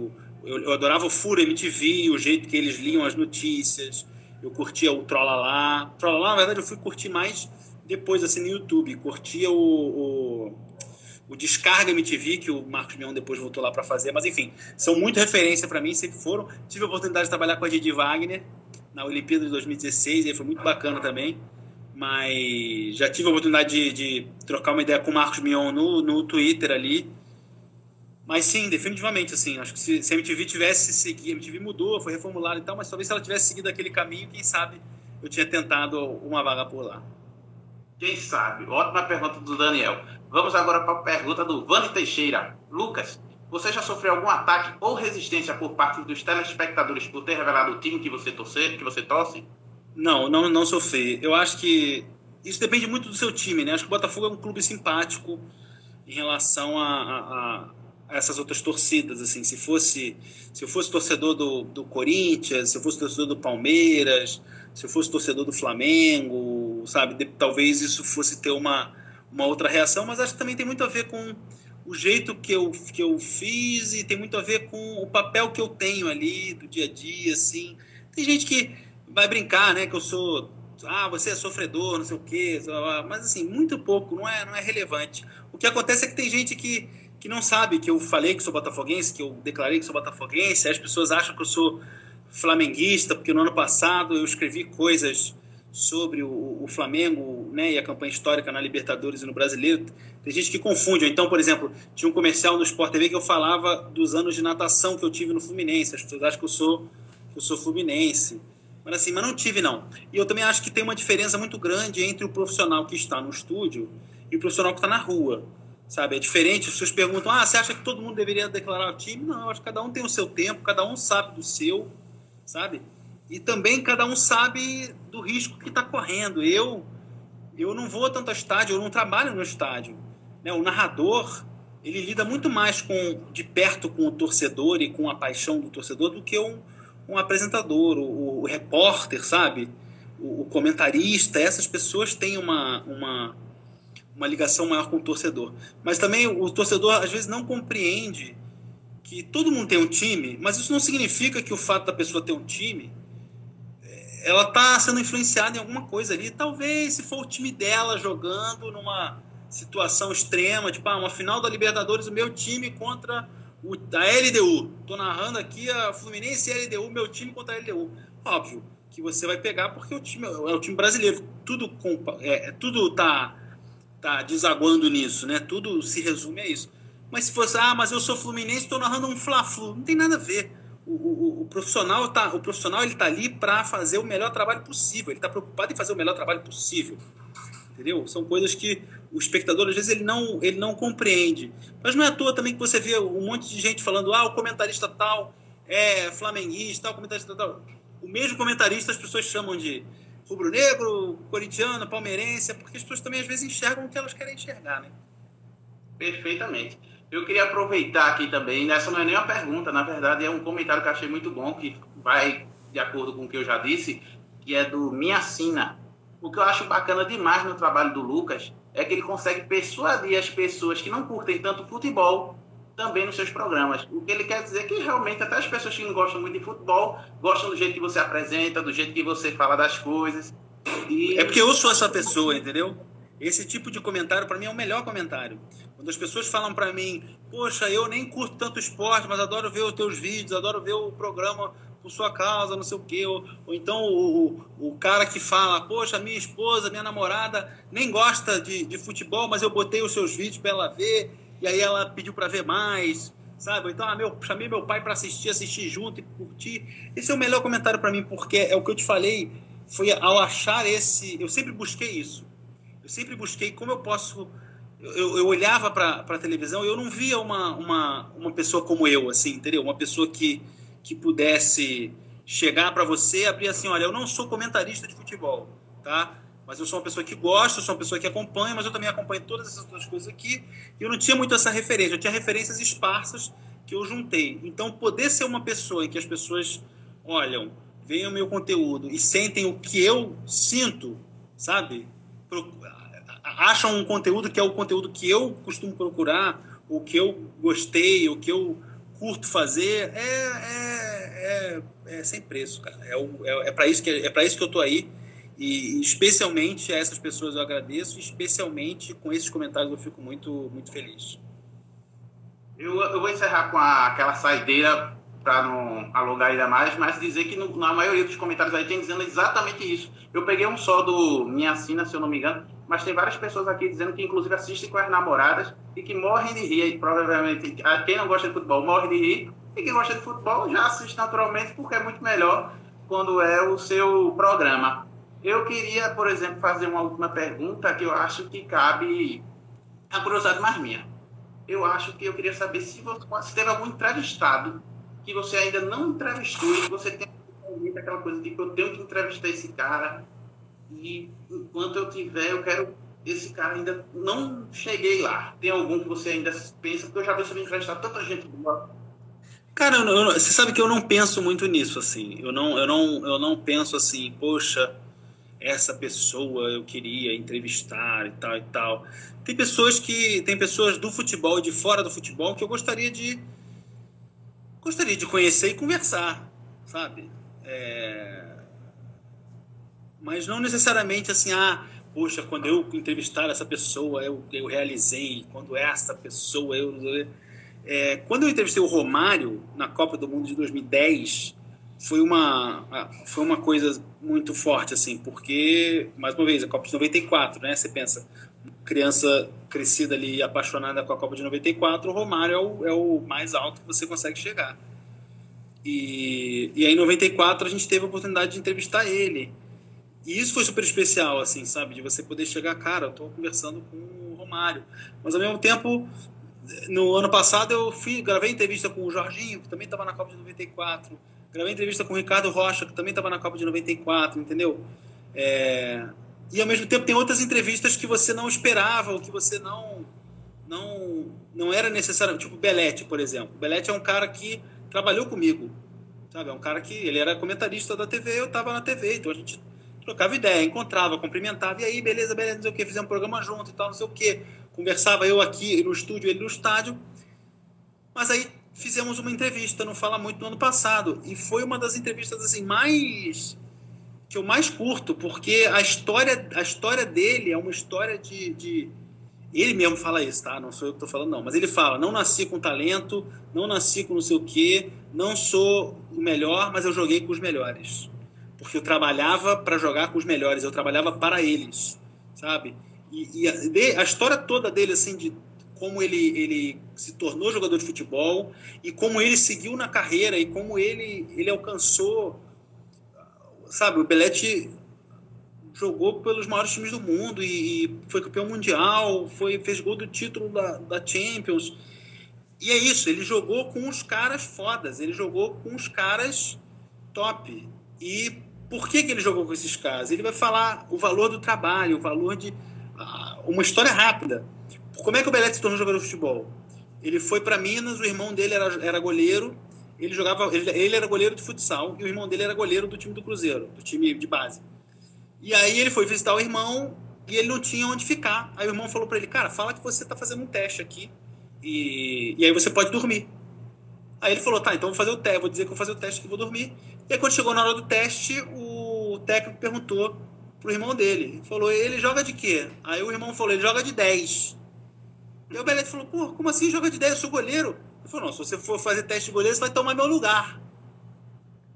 eu, eu adorava o Furo MTV, o jeito que eles liam as notícias. Eu curtia o Trollala. Trollala, na verdade, eu fui curtir mais depois, assim, no YouTube. Curtia o, o o Descarga MTV, que o Marcos Mion depois voltou lá para fazer, mas enfim, são muito referência para mim, sempre foram. Tive a oportunidade de trabalhar com a Didi Wagner na Olimpíada de 2016, e foi muito bacana também. Mas já tive a oportunidade de, de trocar uma ideia com o Marcos Mion no, no Twitter ali. Mas sim, definitivamente, assim, acho que se, se a MTV tivesse seguido, a MTV mudou, foi reformulada e tal, mas talvez se ela tivesse seguido aquele caminho, quem sabe eu tinha tentado uma vaga por lá. Quem sabe? Ótima pergunta do Daniel. Vamos agora para a pergunta do Vani Teixeira. Lucas, você já sofreu algum ataque ou resistência por parte dos telespectadores por ter revelado o time que você torce? Que você torce? Não, não, não sofri. Eu acho que isso depende muito do seu time, né? Acho que o Botafogo é um clube simpático em relação a, a, a essas outras torcidas, assim. Se fosse, se eu fosse torcedor do, do Corinthians, se eu fosse torcedor do Palmeiras, se eu fosse torcedor do Flamengo, sabe? De, talvez isso fosse ter uma uma outra reação, mas acho que também tem muito a ver com o jeito que eu, que eu fiz e tem muito a ver com o papel que eu tenho ali do dia a dia, assim. Tem gente que vai brincar, né, que eu sou, ah, você é sofredor, não sei o quê, mas assim, muito pouco, não é, não é relevante. O que acontece é que tem gente que, que não sabe que eu falei que sou botafoguense, que eu declarei que sou botafoguense, as pessoas acham que eu sou flamenguista, porque no ano passado eu escrevi coisas sobre o, o, Flamengo né, e a campanha histórica na Libertadores e no Brasileiro, tem gente que confunde. Então, por exemplo, tinha um comercial no Sport TV que eu falava dos anos de natação que eu tive no Fluminense. As pessoas acham que eu sou, que eu sou fluminense. Mas assim, mas não tive não. E eu também acho que tem uma diferença muito grande entre o profissional que está no estúdio e o profissional que está na rua. Sabe? É diferente. As pessoas perguntam: ah, você acha que todo mundo deveria declarar o time? Não, eu acho que cada um tem o seu tempo, cada um sabe do seu, sabe? e também cada um sabe do risco que está correndo. Eu eu não vou tanto ao estádio, eu não trabalho no estádio. Né? O narrador ele lida muito mais com de perto com o torcedor e com a paixão do torcedor do que um, um apresentador, o, o repórter, sabe? O, o, comentarista. Essas pessoas têm uma, uma, uma ligação maior com o torcedor. Mas também o torcedor às vezes não compreende que todo mundo tem um time, mas isso não significa que o fato da pessoa ter um time ela tá sendo influenciada em alguma coisa ali. Talvez se for o time dela jogando numa situação extrema, tipo, ah, uma final da Libertadores, o meu time contra o, a LDU. Tô narrando aqui a Fluminense e a LDU, meu time contra a LDU. Óbvio que você vai pegar porque o time é o time brasileiro. Tudo, é, tudo tá, tá desaguando nisso, né? Tudo se resume a isso. Mas se fosse, ah, mas eu sou Fluminense, estou narrando um Fla-Flu. Não tem nada a ver o, o, o, profissional tá, o profissional ele tá ali para fazer o melhor trabalho possível. Ele está preocupado em fazer o melhor trabalho possível. Entendeu? São coisas que o espectador às vezes ele não, ele não compreende. Mas não é à toa também que você vê um monte de gente falando: "Ah, o comentarista tal é flamenguista, o comentarista tal". O mesmo comentarista as pessoas chamam de rubro-negro, corintiano, palmeirense, porque as pessoas também às vezes enxergam o que elas querem enxergar, né? Perfeitamente. Eu queria aproveitar aqui também, essa não é nem uma pergunta, na verdade é um comentário que eu achei muito bom, que vai de acordo com o que eu já disse, que é do Minha Sina. O que eu acho bacana demais no trabalho do Lucas é que ele consegue persuadir as pessoas que não curtem tanto futebol também nos seus programas. O que ele quer dizer é que realmente até as pessoas que não gostam muito de futebol gostam do jeito que você apresenta, do jeito que você fala das coisas. E... É porque eu sou essa pessoa, entendeu? Esse tipo de comentário para mim é o melhor comentário. Quando as pessoas falam para mim, poxa, eu nem curto tanto esporte, mas adoro ver os teus vídeos, adoro ver o programa por sua causa, não sei o quê. Ou, ou então o, o, o, cara que fala, poxa, minha esposa, minha namorada nem gosta de, de futebol, mas eu botei os seus vídeos para ela ver, e aí ela pediu para ver mais, sabe? Então, ah, meu, chamei meu pai para assistir, assistir junto e curtir. Esse é o melhor comentário para mim, porque é o que eu te falei, foi ao achar esse... Eu sempre busquei isso. Eu sempre busquei como eu posso... Eu, eu olhava para a televisão e eu não via uma, uma, uma pessoa como eu, assim, entendeu? Uma pessoa que que pudesse chegar para você e abrir assim, olha, eu não sou comentarista de futebol, tá? Mas eu sou uma pessoa que gosta, sou uma pessoa que acompanha, mas eu também acompanho todas essas outras coisas aqui. E eu não tinha muito essa referência, eu tinha referências esparsas que eu juntei. Então, poder ser uma pessoa em que as pessoas olham, veem o meu conteúdo e sentem o que eu sinto, sabe? Acham um conteúdo que é o conteúdo que eu costumo procurar, o que eu gostei, o que eu curto fazer, é, é, é, é sem preço, cara. É, é, é para isso, que, é isso que eu tô aí. E especialmente a essas pessoas eu agradeço, especialmente com esses comentários eu fico muito, muito feliz. Eu, eu vou encerrar com a, aquela saideira para não alongar ainda mais, mas dizer que no, na maioria dos comentários aí tem dizendo exatamente isso. Eu peguei um só do Minha Assina, se eu não me engano, mas tem várias pessoas aqui dizendo que inclusive assistem com as namoradas e que morrem de rir. E provavelmente quem não gosta de futebol morre de rir e quem gosta de futebol já assiste naturalmente porque é muito melhor quando é o seu programa. Eu queria, por exemplo, fazer uma última pergunta que eu acho que cabe a curiosidade mais minha. Eu acho que eu queria saber se, você, se teve algum entrevistado que você ainda não entrevistou e você tem aquela coisa de que eu tenho que entrevistar esse cara e enquanto eu tiver, eu quero esse cara ainda não cheguei lá. Tem algum que você ainda pensa? Porque eu já vi você entrevistar tanta gente boa. Cara, eu, eu, você sabe que eu não penso muito nisso, assim. Eu não, eu não, eu não penso assim, poxa, essa pessoa eu queria entrevistar e tal e tal. Tem pessoas que, tem pessoas do futebol e de fora do futebol que eu gostaria de, gostaria de conhecer e conversar, sabe? É, mas não necessariamente assim, ah, poxa, quando eu entrevistar essa pessoa, eu, eu realizei, quando essa pessoa, eu. É, quando eu entrevistei o Romário na Copa do Mundo de 2010, foi uma, foi uma coisa muito forte, assim, porque, mais uma vez, a Copa de 94, né? Você pensa, criança crescida ali, apaixonada com a Copa de 94, o Romário é o, é o mais alto que você consegue chegar. E, e aí, em 94, a gente teve a oportunidade de entrevistar ele. E isso foi super especial, assim, sabe? De você poder chegar, cara, eu tô conversando com o Romário. Mas ao mesmo tempo, no ano passado eu fui, gravei entrevista com o Jorginho, que também estava na Copa de 94. Gravei entrevista com o Ricardo Rocha, que também estava na Copa de 94, entendeu? É... E ao mesmo tempo tem outras entrevistas que você não esperava, ou que você não não não era necessário, tipo Belete, por exemplo. Belete é um cara que trabalhou comigo, sabe? É um cara que ele era comentarista da TV, eu estava na TV, então a gente trocava ideia, encontrava, cumprimentava, e aí, beleza, beleza, não sei o que, fizemos um programa junto e tal, não sei o que. Conversava eu aqui no estúdio, ele no estádio. Mas aí fizemos uma entrevista, não fala muito, no ano passado. E foi uma das entrevistas assim mais que eu mais curto, porque a história, a história dele é uma história de, de... Ele mesmo fala isso, tá? Não sou eu que estou falando, não. Mas ele fala: não nasci com talento, não nasci com não sei o quê, não sou o melhor, mas eu joguei com os melhores porque eu trabalhava para jogar com os melhores, eu trabalhava para eles, sabe? E, e a, a, história toda dele, assim, de como ele, ele se tornou jogador de futebol e como ele seguiu na carreira e como ele, ele alcançou, sabe? O Belete jogou pelos maiores times do mundo e, e foi campeão mundial, foi, fez gol do título da, da Champions. E é isso, ele jogou com os caras fodas, ele jogou com os caras top. E por que, que ele jogou com esses caras? Ele vai falar o valor do trabalho, o valor de. Uh, uma história rápida. Como é que o Belete se tornou jogador de futebol? Ele foi para Minas, o irmão dele era, era goleiro, ele jogava, ele, ele, era goleiro de futsal e o irmão dele era goleiro do time do Cruzeiro, do time de base. E aí ele foi visitar o irmão e ele não tinha onde ficar. Aí o irmão falou para ele: Cara, fala que você tá fazendo um teste aqui e, e aí você pode dormir. Aí ele falou: Tá, então vou fazer o teste, vou dizer que vou fazer o teste que vou dormir. E aí, quando chegou na hora do teste, o técnico perguntou pro irmão dele. Falou, ele joga de quê? Aí o irmão falou, ele joga de 10. E o Belete falou, pô, como assim joga de 10? Eu sou goleiro. Ele falou, não, se você for fazer teste de goleiro, você vai tomar meu lugar.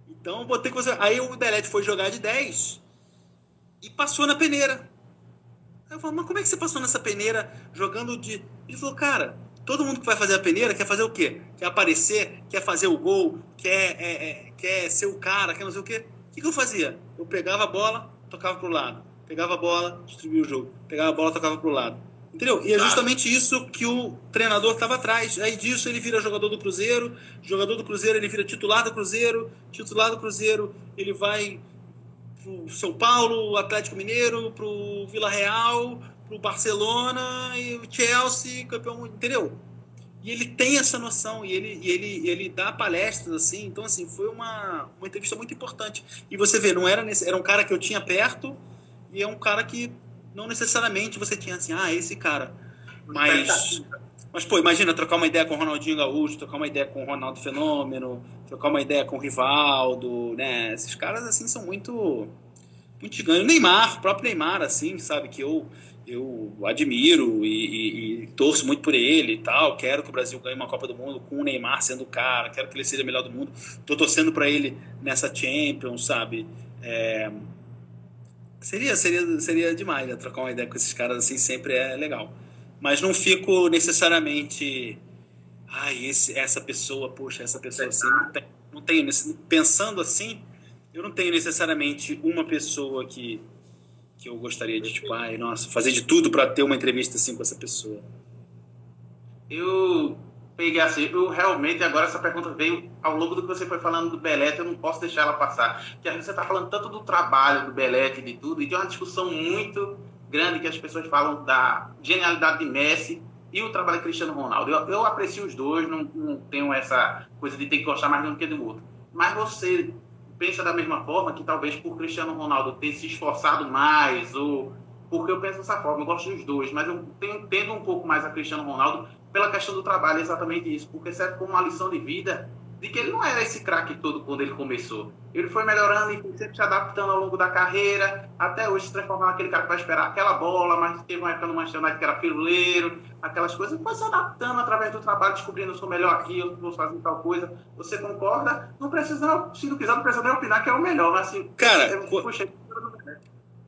Então, botei que você. Aí o Belete foi jogar de 10 e passou na peneira. Aí eu falei, mas como é que você passou nessa peneira jogando de. Ele falou, cara, todo mundo que vai fazer a peneira quer fazer o quê? Quer aparecer, quer fazer o gol, quer, é, é, quer ser o cara, quer não sei o quê. O que, que eu fazia? Eu pegava a bola, tocava pro lado. Pegava a bola, distribuía o jogo. Pegava a bola, tocava pro lado. Entendeu? E é justamente isso que o treinador estava atrás. Aí disso ele vira jogador do Cruzeiro, jogador do Cruzeiro ele vira titular do Cruzeiro, titular do Cruzeiro ele vai pro São Paulo, Atlético Mineiro, pro Vila Real, pro Barcelona e o Chelsea, campeão, entendeu? E ele tem essa noção e ele, e ele, ele dá palestras assim. Então assim foi uma, uma entrevista muito importante. E você vê, não era nesse, era um cara que eu tinha perto e é um cara que não necessariamente você tinha assim, ah, esse cara. Mas, mas pô, imagina trocar uma ideia com o Ronaldinho Gaúcho, trocar uma ideia com o Ronaldo Fenômeno, trocar uma ideia com o Rivaldo, né? Esses caras, assim, são muito, muito gigantes. O Neymar, o próprio Neymar, assim, sabe, que eu, eu admiro e, e, e, torço muito por ele e tal. Quero que o Brasil ganhe uma Copa do Mundo com o Neymar sendo o cara, quero que ele seja o melhor do mundo. Tô torcendo para ele nessa Champions, sabe? É, Seria, seria, seria demais, né? Trocar uma ideia com esses caras assim sempre é legal. Mas não fico necessariamente. Ai, esse, essa pessoa, poxa, essa pessoa assim. Não, tem, não tenho. Pensando assim, eu não tenho necessariamente uma pessoa que, que eu gostaria de, tipo, ai, nossa, fazer de tudo para ter uma entrevista assim com essa pessoa. Eu peguei assim, eu realmente, agora essa pergunta veio ao longo do que você foi falando do Belete, eu não posso deixar ela passar. Que a gente está falando tanto do trabalho do Belete, de tudo, e tem uma discussão muito grande que as pessoas falam da genialidade de Messi e o trabalho de Cristiano Ronaldo. Eu, eu aprecio os dois, não, não tenho essa coisa de ter que gostar mais de um que do outro. Mas você pensa da mesma forma que talvez por Cristiano Ronaldo ter se esforçado mais, ou porque eu penso dessa forma, eu gosto dos dois, mas eu tenho, tendo um pouco mais a Cristiano Ronaldo pela questão do trabalho, exatamente isso, porque serve como uma lição de vida de que ele não era esse craque todo quando ele começou. Ele foi melhorando e foi sempre se adaptando ao longo da carreira, até hoje se transformar naquele cara que vai esperar aquela bola, mas teve uma época no Manchester United que era firuleiro, aquelas coisas, e foi se adaptando através do trabalho, descobrindo, eu sou melhor aqui, eu vou fazer tal coisa. Você concorda? Não precisa, se não quiser, não precisa nem opinar que é o melhor, mas assim, cara, é, puxa,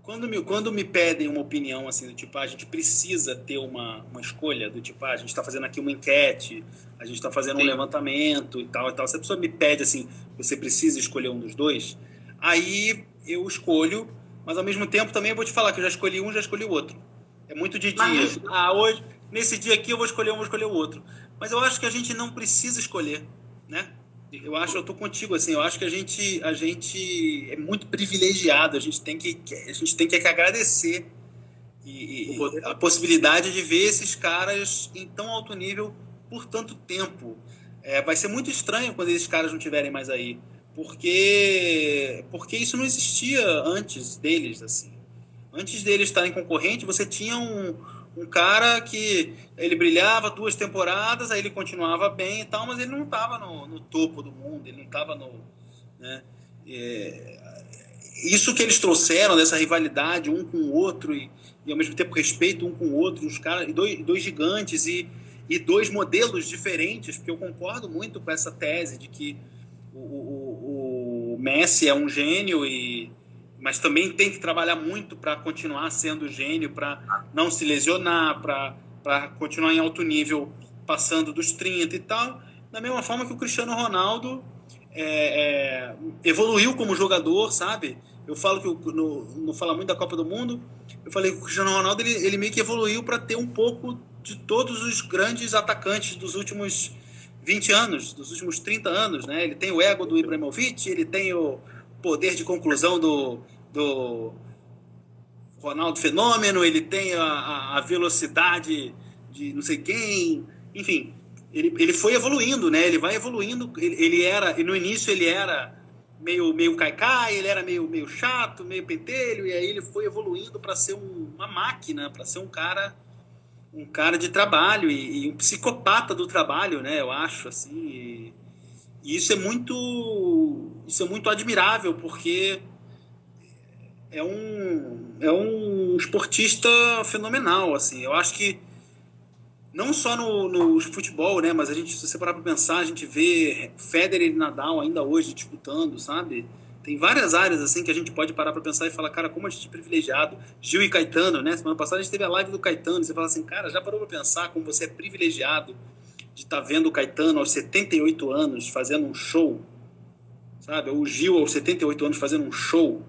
quando me, quando me pedem uma opinião assim do tipo, ah, a gente precisa ter uma, uma escolha, do tipo, ah, a gente está fazendo aqui uma enquete, a gente está fazendo Sim. um levantamento e tal e tal. Se a pessoa me pede assim, você precisa escolher um dos dois, aí eu escolho, mas ao mesmo tempo também eu vou te falar que eu já escolhi um, já escolhi o outro. É muito de dia. Ah, hoje, nesse dia aqui eu vou escolher um, vou escolher o outro. Mas eu acho que a gente não precisa escolher, né? Eu acho, eu tô contigo, assim, eu acho que a gente, a gente é muito privilegiado, a gente tem que, a gente tem que agradecer e, e a possibilidade de ver esses caras em tão alto nível por tanto tempo. É, vai ser muito estranho quando esses caras não estiverem mais aí, porque, porque isso não existia antes deles, assim. Antes deles estarem concorrente, você tinha um, um cara que ele brilhava duas temporadas, aí ele continuava bem e tal, mas ele não estava no, no, topo do mundo, ele não estava no. Né? É, isso que eles trouxeram dessa rivalidade um com o outro e, e ao mesmo tempo respeito um com o outro, os caras, dois, dois gigantes e, e dois modelos diferentes, porque eu concordo muito com essa tese de que o, o, o Messi é um gênio e mas também tem que trabalhar muito para continuar sendo gênio, para não se lesionar, para continuar em alto nível, passando dos 30 e tal. Da mesma forma que o Cristiano Ronaldo é, é, evoluiu como jogador, sabe? Eu falo que no, não fala muito da Copa do Mundo. Eu falei que o Cristiano Ronaldo ele, ele meio que evoluiu para ter um pouco de todos os grandes atacantes dos últimos 20 anos, dos últimos 30 anos, né? Ele tem o ego do Ibrahimovic, ele tem o, poder de conclusão do, do Ronaldo Fenômeno, ele tem a, a velocidade de não sei quem, enfim, ele, ele foi evoluindo, né? Ele vai evoluindo. Ele, ele era, no início ele era meio meio caicai, ele era meio meio chato, meio pentelho, e aí ele foi evoluindo para ser um, uma máquina, para ser um cara um cara de trabalho e, e, um psicopata do trabalho, né? Eu acho assim. E, e isso é muito isso é muito admirável porque é um é um esportista fenomenal assim. Eu acho que não só no, no futebol, né? Mas a gente, se você parar para pensar, a gente vê Federer e Nadal ainda hoje disputando, sabe? Tem várias áreas assim que a gente pode parar para pensar e falar, cara, como a gente é privilegiado. Gil e Caetano, né? Semana passada a gente teve a live do Caetano. Você fala assim, cara, já parou para pensar como você é privilegiado de estar tá vendo o Caetano aos 78 anos fazendo um show, sabe? O Gil aos 78 anos fazendo um show.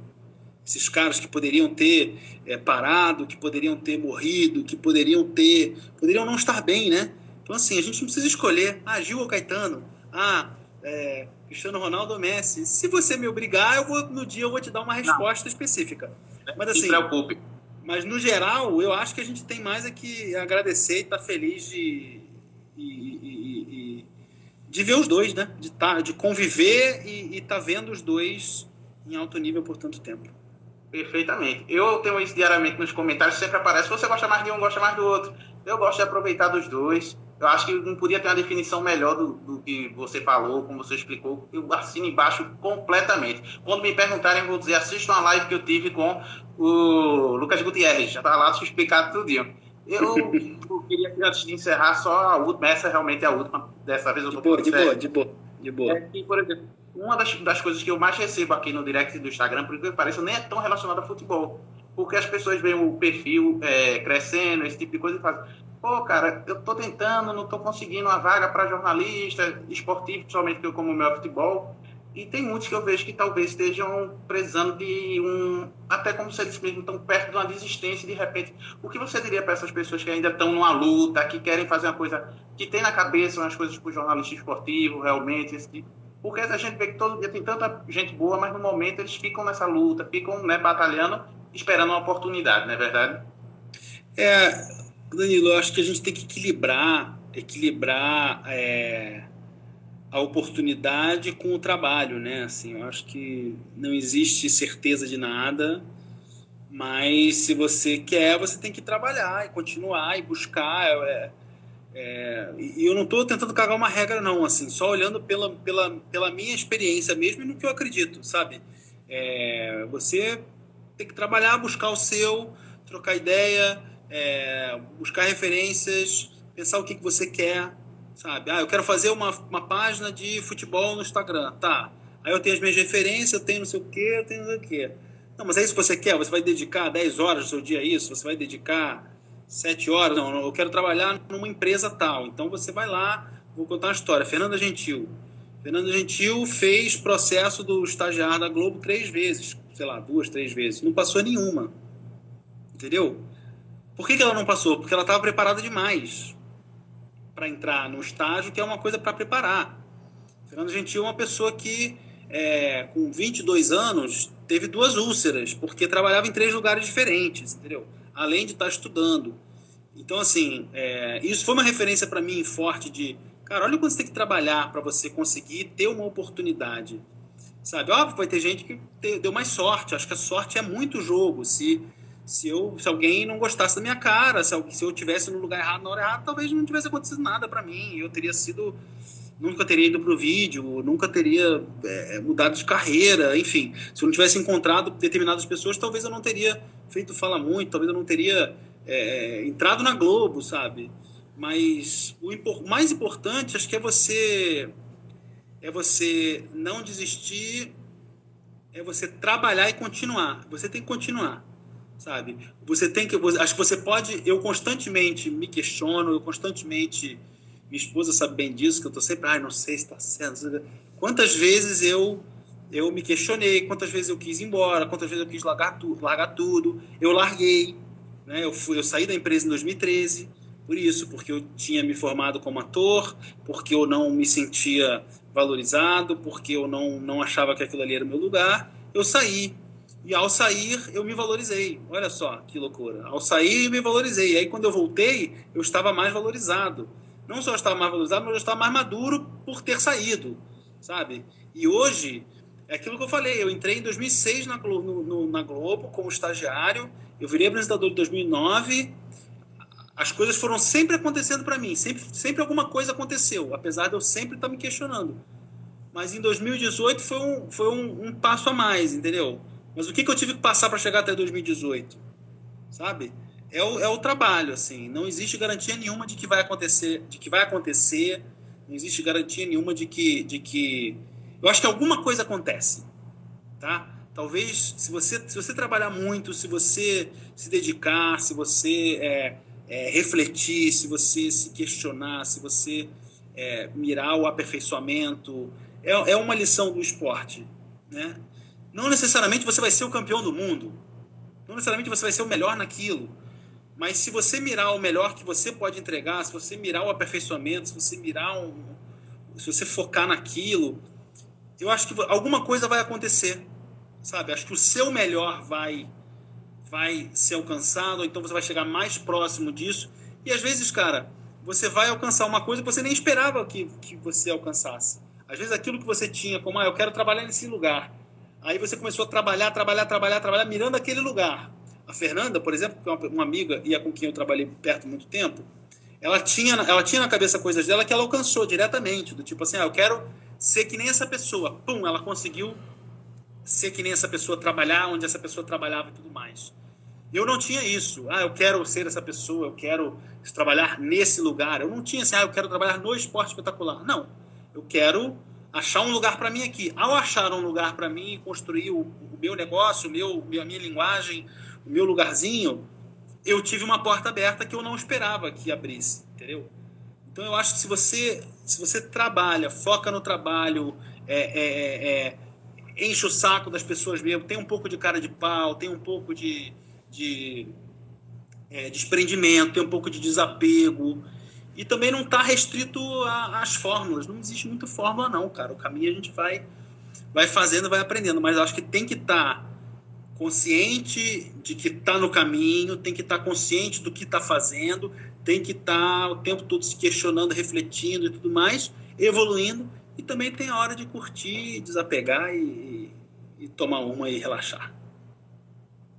Esses caras que poderiam ter é, parado, que poderiam ter morrido, que poderiam ter. poderiam não estar bem, né? Então, assim, a gente não precisa escolher, ah, Gil ou Caetano, ah, é, Cristiano Ronaldo ou Messi. Se você me obrigar, eu vou, no dia eu vou te dar uma resposta não. específica. Mas, assim, preocupe. Mas, no geral, eu acho que a gente tem mais é que agradecer e estar tá feliz de, e, e, e, de ver os dois, né? De, tá, de conviver e estar tá vendo os dois em alto nível por tanto tempo. Perfeitamente. Eu tenho isso diariamente nos comentários, sempre aparece. Você gosta mais de um, gosta mais do outro. Eu gosto de aproveitar dos dois. Eu acho que não podia ter uma definição melhor do, do que você falou, como você explicou. Eu assino embaixo completamente. Quando me perguntarem, eu vou dizer: assista uma live que eu tive com o Lucas Gutierrez. Já está lá explicado tudo. Eu, eu queria, antes de encerrar, só a última. Essa realmente é a última. Dessa vez eu estou de, boa, de boa, de boa, de boa. É que, por exemplo, uma das, das coisas que eu mais recebo aqui no direct do Instagram, por que pareça, nem é tão relacionado a futebol. Porque as pessoas veem o perfil é, crescendo, esse tipo de coisa, e fazem, pô, cara, eu tô tentando, não tô conseguindo uma vaga para jornalista esportivo, principalmente que eu como meu futebol. E tem muitos que eu vejo que talvez estejam precisando de um. Até como se eles mesmos estão perto de uma desistência, de repente. O que você diria para essas pessoas que ainda estão numa luta, que querem fazer uma coisa. que tem na cabeça umas coisas para o jornalista esportivo, realmente, esse tipo porque a gente vê que todo dia tem tanta gente boa, mas no momento eles ficam nessa luta, ficam né, batalhando, esperando uma oportunidade, não é verdade? É, Danilo, eu acho que a gente tem que equilibrar, equilibrar é, a oportunidade com o trabalho, né? Assim, eu acho que não existe certeza de nada, mas se você quer, você tem que trabalhar e continuar e buscar. É, é, e eu não estou tentando cagar uma regra, não, assim, só olhando pela, pela, pela minha experiência mesmo e no que eu acredito, sabe? É, você tem que trabalhar, buscar o seu, trocar ideia, é, buscar referências, pensar o que, que você quer, sabe? Ah, eu quero fazer uma, uma página de futebol no Instagram, tá? Aí eu tenho as minhas referências, eu tenho não sei o quê, eu tenho não sei o quê. Não, mas é isso que você quer? Você vai dedicar 10 horas do seu dia a isso? Você vai dedicar sete horas, não, eu quero trabalhar numa empresa tal. Então você vai lá, vou contar uma história. Fernanda Gentil. Fernanda Gentil fez processo do estagiário da Globo três vezes, sei lá, duas, três vezes. Não passou nenhuma. Entendeu? Por que, que ela não passou? Porque ela estava preparada demais para entrar no estágio, que é uma coisa para preparar. Fernanda Gentil é uma pessoa que, é, com 22 anos, teve duas úlceras, porque trabalhava em três lugares diferentes, entendeu? além de estar estudando. Então, assim, é, isso foi uma referência para mim forte de, cara, olha quanto você tem que trabalhar para você conseguir ter uma oportunidade. Sabe? Óbvio, vai ter gente que deu mais sorte. Acho que a sorte é muito jogo. Se, se, eu, se alguém não gostasse da minha cara, se eu, se eu tivesse no lugar errado na hora errada, talvez não tivesse acontecido nada para mim. Eu teria sido nunca teria ido para o vídeo, nunca teria é, mudado de carreira, enfim. Se eu não tivesse encontrado determinadas pessoas, talvez eu não teria feito Fala Muito, talvez eu não teria é, entrado na Globo, sabe? Mas o impor mais importante, acho que é você é você não desistir, é você trabalhar e continuar. Você tem que continuar, sabe? Você tem que, acho que você pode. Eu constantemente me questiono, eu constantemente minha esposa sabe bem disso, que eu tô sempre, ai, não sei se está certo. Quantas vezes eu eu me questionei, quantas vezes eu quis ir embora, quantas vezes eu quis largar, tu, largar tudo. Eu larguei, né? Eu fui, eu saí da empresa em 2013 por isso, porque eu tinha me formado como ator, porque eu não me sentia valorizado, porque eu não não achava que aquilo ali era o meu lugar. Eu saí. E ao sair, eu me valorizei. Olha só que loucura. Ao sair, eu me valorizei. E aí, quando eu voltei, eu estava mais valorizado não só estava mais valorizado, mas eu estava mais maduro por ter saído, sabe? E hoje, é aquilo que eu falei, eu entrei em 2006 na Globo, no, na Globo como estagiário, eu virei apresentador em 2009, as coisas foram sempre acontecendo para mim, sempre, sempre alguma coisa aconteceu, apesar de eu sempre estar me questionando. Mas em 2018 foi um, foi um, um passo a mais, entendeu? Mas o que, que eu tive que passar para chegar até 2018? Sabe? é o, é o trabalho, assim. Não existe garantia nenhuma de que vai acontecer, de que vai acontecer. Não existe garantia nenhuma de que, de que. Eu acho que alguma coisa acontece, tá? Talvez, se você, se você trabalhar muito, se você se dedicar, se você é, é, refletir, se você se questionar, se você é, mirar o aperfeiçoamento, é, é uma lição do esporte. Né? Não necessariamente você vai ser o campeão do mundo, não necessariamente você vai ser o melhor naquilo, mas se você mirar o melhor que você pode entregar, se você mirar o aperfeiçoamento, se você mirar um, se você focar naquilo, eu acho que alguma coisa vai acontecer sabe? Acho que o seu melhor vai vai ser alcançado, ou então você vai chegar mais próximo disso. E às vezes, cara, você vai alcançar uma coisa que você nem esperava que, que você alcançasse. Às vezes aquilo que você tinha como, ah, eu quero trabalhar nesse lugar. Aí você começou a trabalhar, trabalhar, trabalhar, trabalhar, mirando aquele lugar. A Fernanda, por exemplo, que é uma, amiga e a com quem eu trabalhei perto muito tempo, ela tinha, ela tinha na cabeça coisas dela que ela alcançou diretamente, do tipo assim, ah, eu quero ser que nem essa pessoa. Pum, ela conseguiu ser que nem essa pessoa, trabalhar onde essa pessoa trabalhava e tudo mais. Eu não tinha isso. Ah, eu quero ser essa pessoa, eu quero trabalhar nesse lugar. Eu não tinha assim, ah, eu quero trabalhar no esporte espetacular. Não. Eu quero achar um lugar para mim aqui. Ao achar um lugar para mim, construir o, o, meu negócio, o meu, a minha linguagem, o meu lugarzinho, eu tive uma porta aberta que eu não esperava que abrisse, entendeu? Então eu acho que se você se você trabalha, foca no trabalho, é, é, é, é enche o saco das pessoas mesmo, tem um pouco de cara de pau, tem um pouco de, de é, desprendimento, tem um pouco de desapego. E também não está restrito às fórmulas. Não existe muita fórmula, não, cara. O caminho a gente vai, vai fazendo, vai aprendendo. Mas acho que tem que estar tá consciente de que está no caminho, tem que estar tá consciente do que está fazendo, tem que estar tá o tempo todo se questionando, refletindo e tudo mais, evoluindo e também tem a hora de curtir, desapegar e, e tomar uma e relaxar.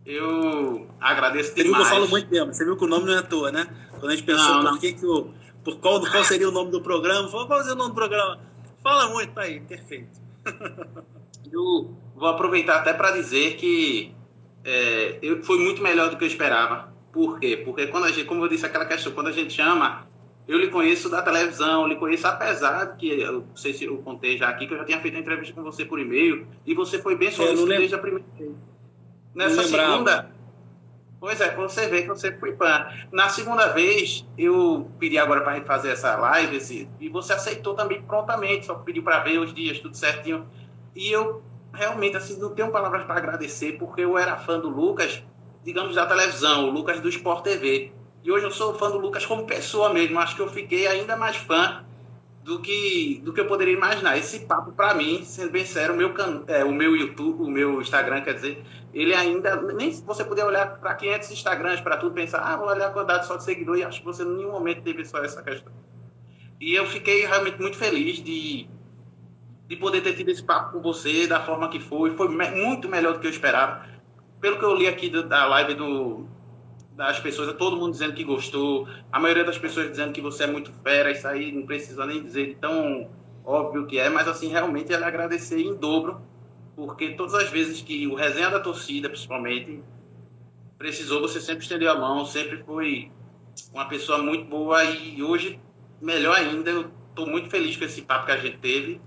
Eu agradeço demais. Você viu que eu falo muito mesmo. Você viu que o nome não é à toa, né? Quando a gente pensou não, não. por que, que o. Por qual, qual seria o nome do programa? Falou, qual seria o nome do programa? Fala muito, tá aí, perfeito. eu vou aproveitar até para dizer que é, eu, foi muito melhor do que eu esperava. Por quê? Porque quando a gente, como eu disse, aquela questão, quando a gente chama eu lhe conheço da televisão, lhe conheço apesar de que, eu não sei se eu contei já aqui, que eu já tinha feito a entrevista com você por e-mail, e você foi bem solícito desde a primeira vez. Nessa segunda, pois é, você vê que você foi fã. Na segunda vez, eu pedi agora para fazer essa live, esse, e você aceitou também prontamente, só pediu para ver os dias, tudo certinho. E eu realmente, assim, não tenho palavras para agradecer, porque eu era fã do Lucas, digamos, da televisão, o Lucas do Sport TV. E hoje eu sou fã do Lucas como pessoa mesmo. Acho que eu fiquei ainda mais fã do que, do que eu poderia imaginar. Esse papo, para mim, sendo bem sério, o meu, é, o meu YouTube, o meu Instagram, quer dizer, ele ainda. Nem você puder olhar para 500 Instagrams, para tudo, pensar, ah, vou olhar a quantidade só de seguidor, e acho que você em nenhum momento teve só essa questão. E eu fiquei realmente muito feliz de, de poder ter tido esse papo com você, da forma que foi. Foi muito melhor do que eu esperava. Pelo que eu li aqui da live do, das pessoas, é todo mundo dizendo que gostou, a maioria das pessoas dizendo que você é muito fera, isso aí não precisa nem dizer tão óbvio que é, mas assim, realmente é agradecer em dobro, porque todas as vezes que o resenha da torcida, principalmente, precisou, você sempre estendeu a mão, sempre foi uma pessoa muito boa e hoje, melhor ainda, eu estou muito feliz com esse papo que a gente teve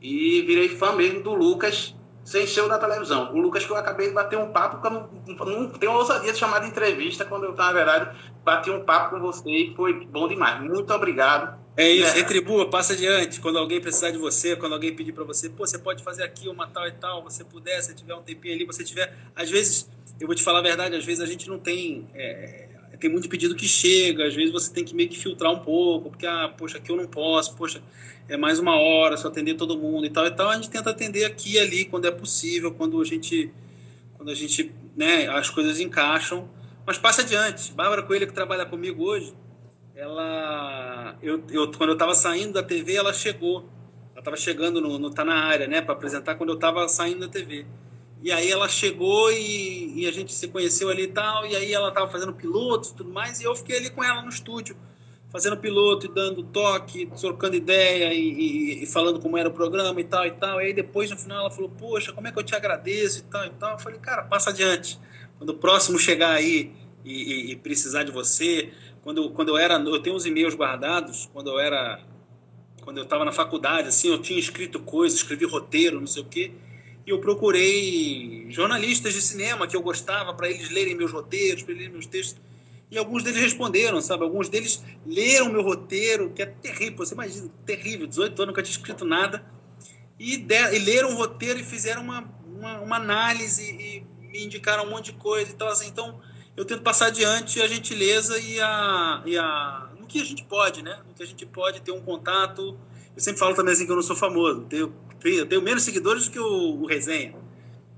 e virei fã mesmo do Lucas, sem ser o da televisão. O Lucas que eu acabei de bater um papo, que eu não, não tenho ousadia de chamar de entrevista, quando eu, na verdade, bati um papo com você e foi bom demais. Muito obrigado. É isso, é. retribua, passa adiante. Quando alguém precisar de você, quando alguém pedir para você, pô, você pode fazer aqui uma tal e tal, você puder, se tiver um tempinho ali, você tiver. Às vezes, eu vou te falar a verdade, às vezes a gente não tem. É, tem muito pedido que chega, às vezes você tem que meio que filtrar um pouco, porque, ah, poxa, aqui eu não posso, poxa, é mais uma hora, só atender todo mundo e tal e tal. A gente tenta atender aqui e ali quando é possível, quando a gente, quando a gente, né, as coisas encaixam. Mas passa adiante. Bárbara Coelho, que trabalha comigo hoje, ela, eu, eu quando eu estava saindo da TV, ela chegou. Ela estava chegando no, no Tá na Área, né, para apresentar quando eu estava saindo da TV. E aí ela chegou e, e, a gente se conheceu ali e tal, e aí ela estava fazendo pilotos e tudo mais, e eu fiquei ali com ela no estúdio fazendo piloto e dando toque, trocando ideia e, e, e, falando como era o programa e tal e tal. E aí depois no final ela falou, poxa, como é que eu te agradeço e tal e tal. Eu falei, cara, passa adiante. Quando o próximo chegar aí e precisar de você. Quando, quando eu era, eu tenho uns e-mails guardados, quando eu era, quando eu estava na faculdade, assim, eu tinha escrito coisas, escrevi roteiro, não sei o quê, e eu procurei jornalistas de cinema que eu gostava para eles lerem meus roteiros, para lerem meus textos. E alguns deles responderam, sabe? Alguns deles leram meu roteiro, que é terrível, você imagina, terrível, 18 anos, nunca tinha escrito nada, e, de, e leram o roteiro e fizeram uma, uma, uma análise e me indicaram um monte de coisa e tal, assim, então eu tento passar adiante a gentileza e a, e a. no que a gente pode, né? No que a gente pode ter um contato. Eu sempre falo também assim que eu não sou famoso. Tenho, eu tenho menos seguidores do que o, o Resenha.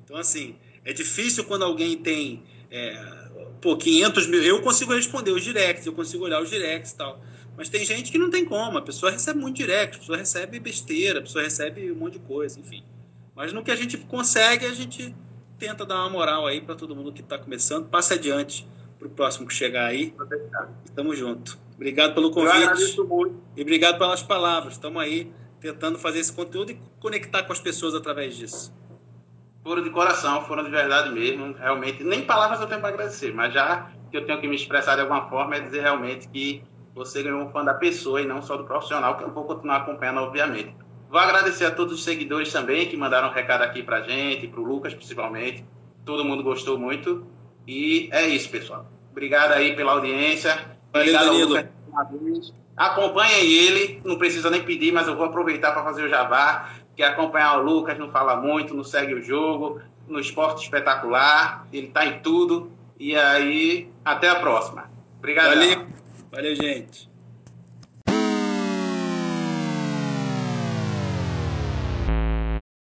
Então, assim, é difícil quando alguém tem. É, pô, 500 mil. Eu consigo responder os directs, eu consigo olhar os directs e tal. Mas tem gente que não tem como. A pessoa recebe muito direct, a pessoa recebe besteira, a pessoa recebe um monte de coisa, enfim. Mas no que a gente consegue, a gente tenta dar uma moral aí para todo mundo que está começando. Passe adiante para o próximo que chegar aí. Estamos junto. Obrigado pelo convite. E obrigado pelas palavras. Estamos aí tentando fazer esse conteúdo e conectar com as pessoas através disso. Foram de coração, foram de verdade mesmo. Realmente, nem palavras eu tenho para agradecer, mas já que eu tenho que me expressar de alguma forma é dizer realmente que você ganhou um fã da pessoa e não só do profissional, que eu vou continuar acompanhando, obviamente. Vou agradecer a todos os seguidores também que mandaram um recado aqui pra gente, pro Lucas principalmente. Todo mundo gostou muito. E é isso, pessoal. Obrigado aí pela audiência. Valeu, Obrigado Danilo. Lucas. Acompanhem ele, não precisa nem pedir, mas eu vou aproveitar para fazer o jabá, que é acompanhar o Lucas, não fala muito, não segue o jogo, no esporte espetacular, ele está em tudo. E aí, até a próxima. Obrigado. Valeu, Valeu gente.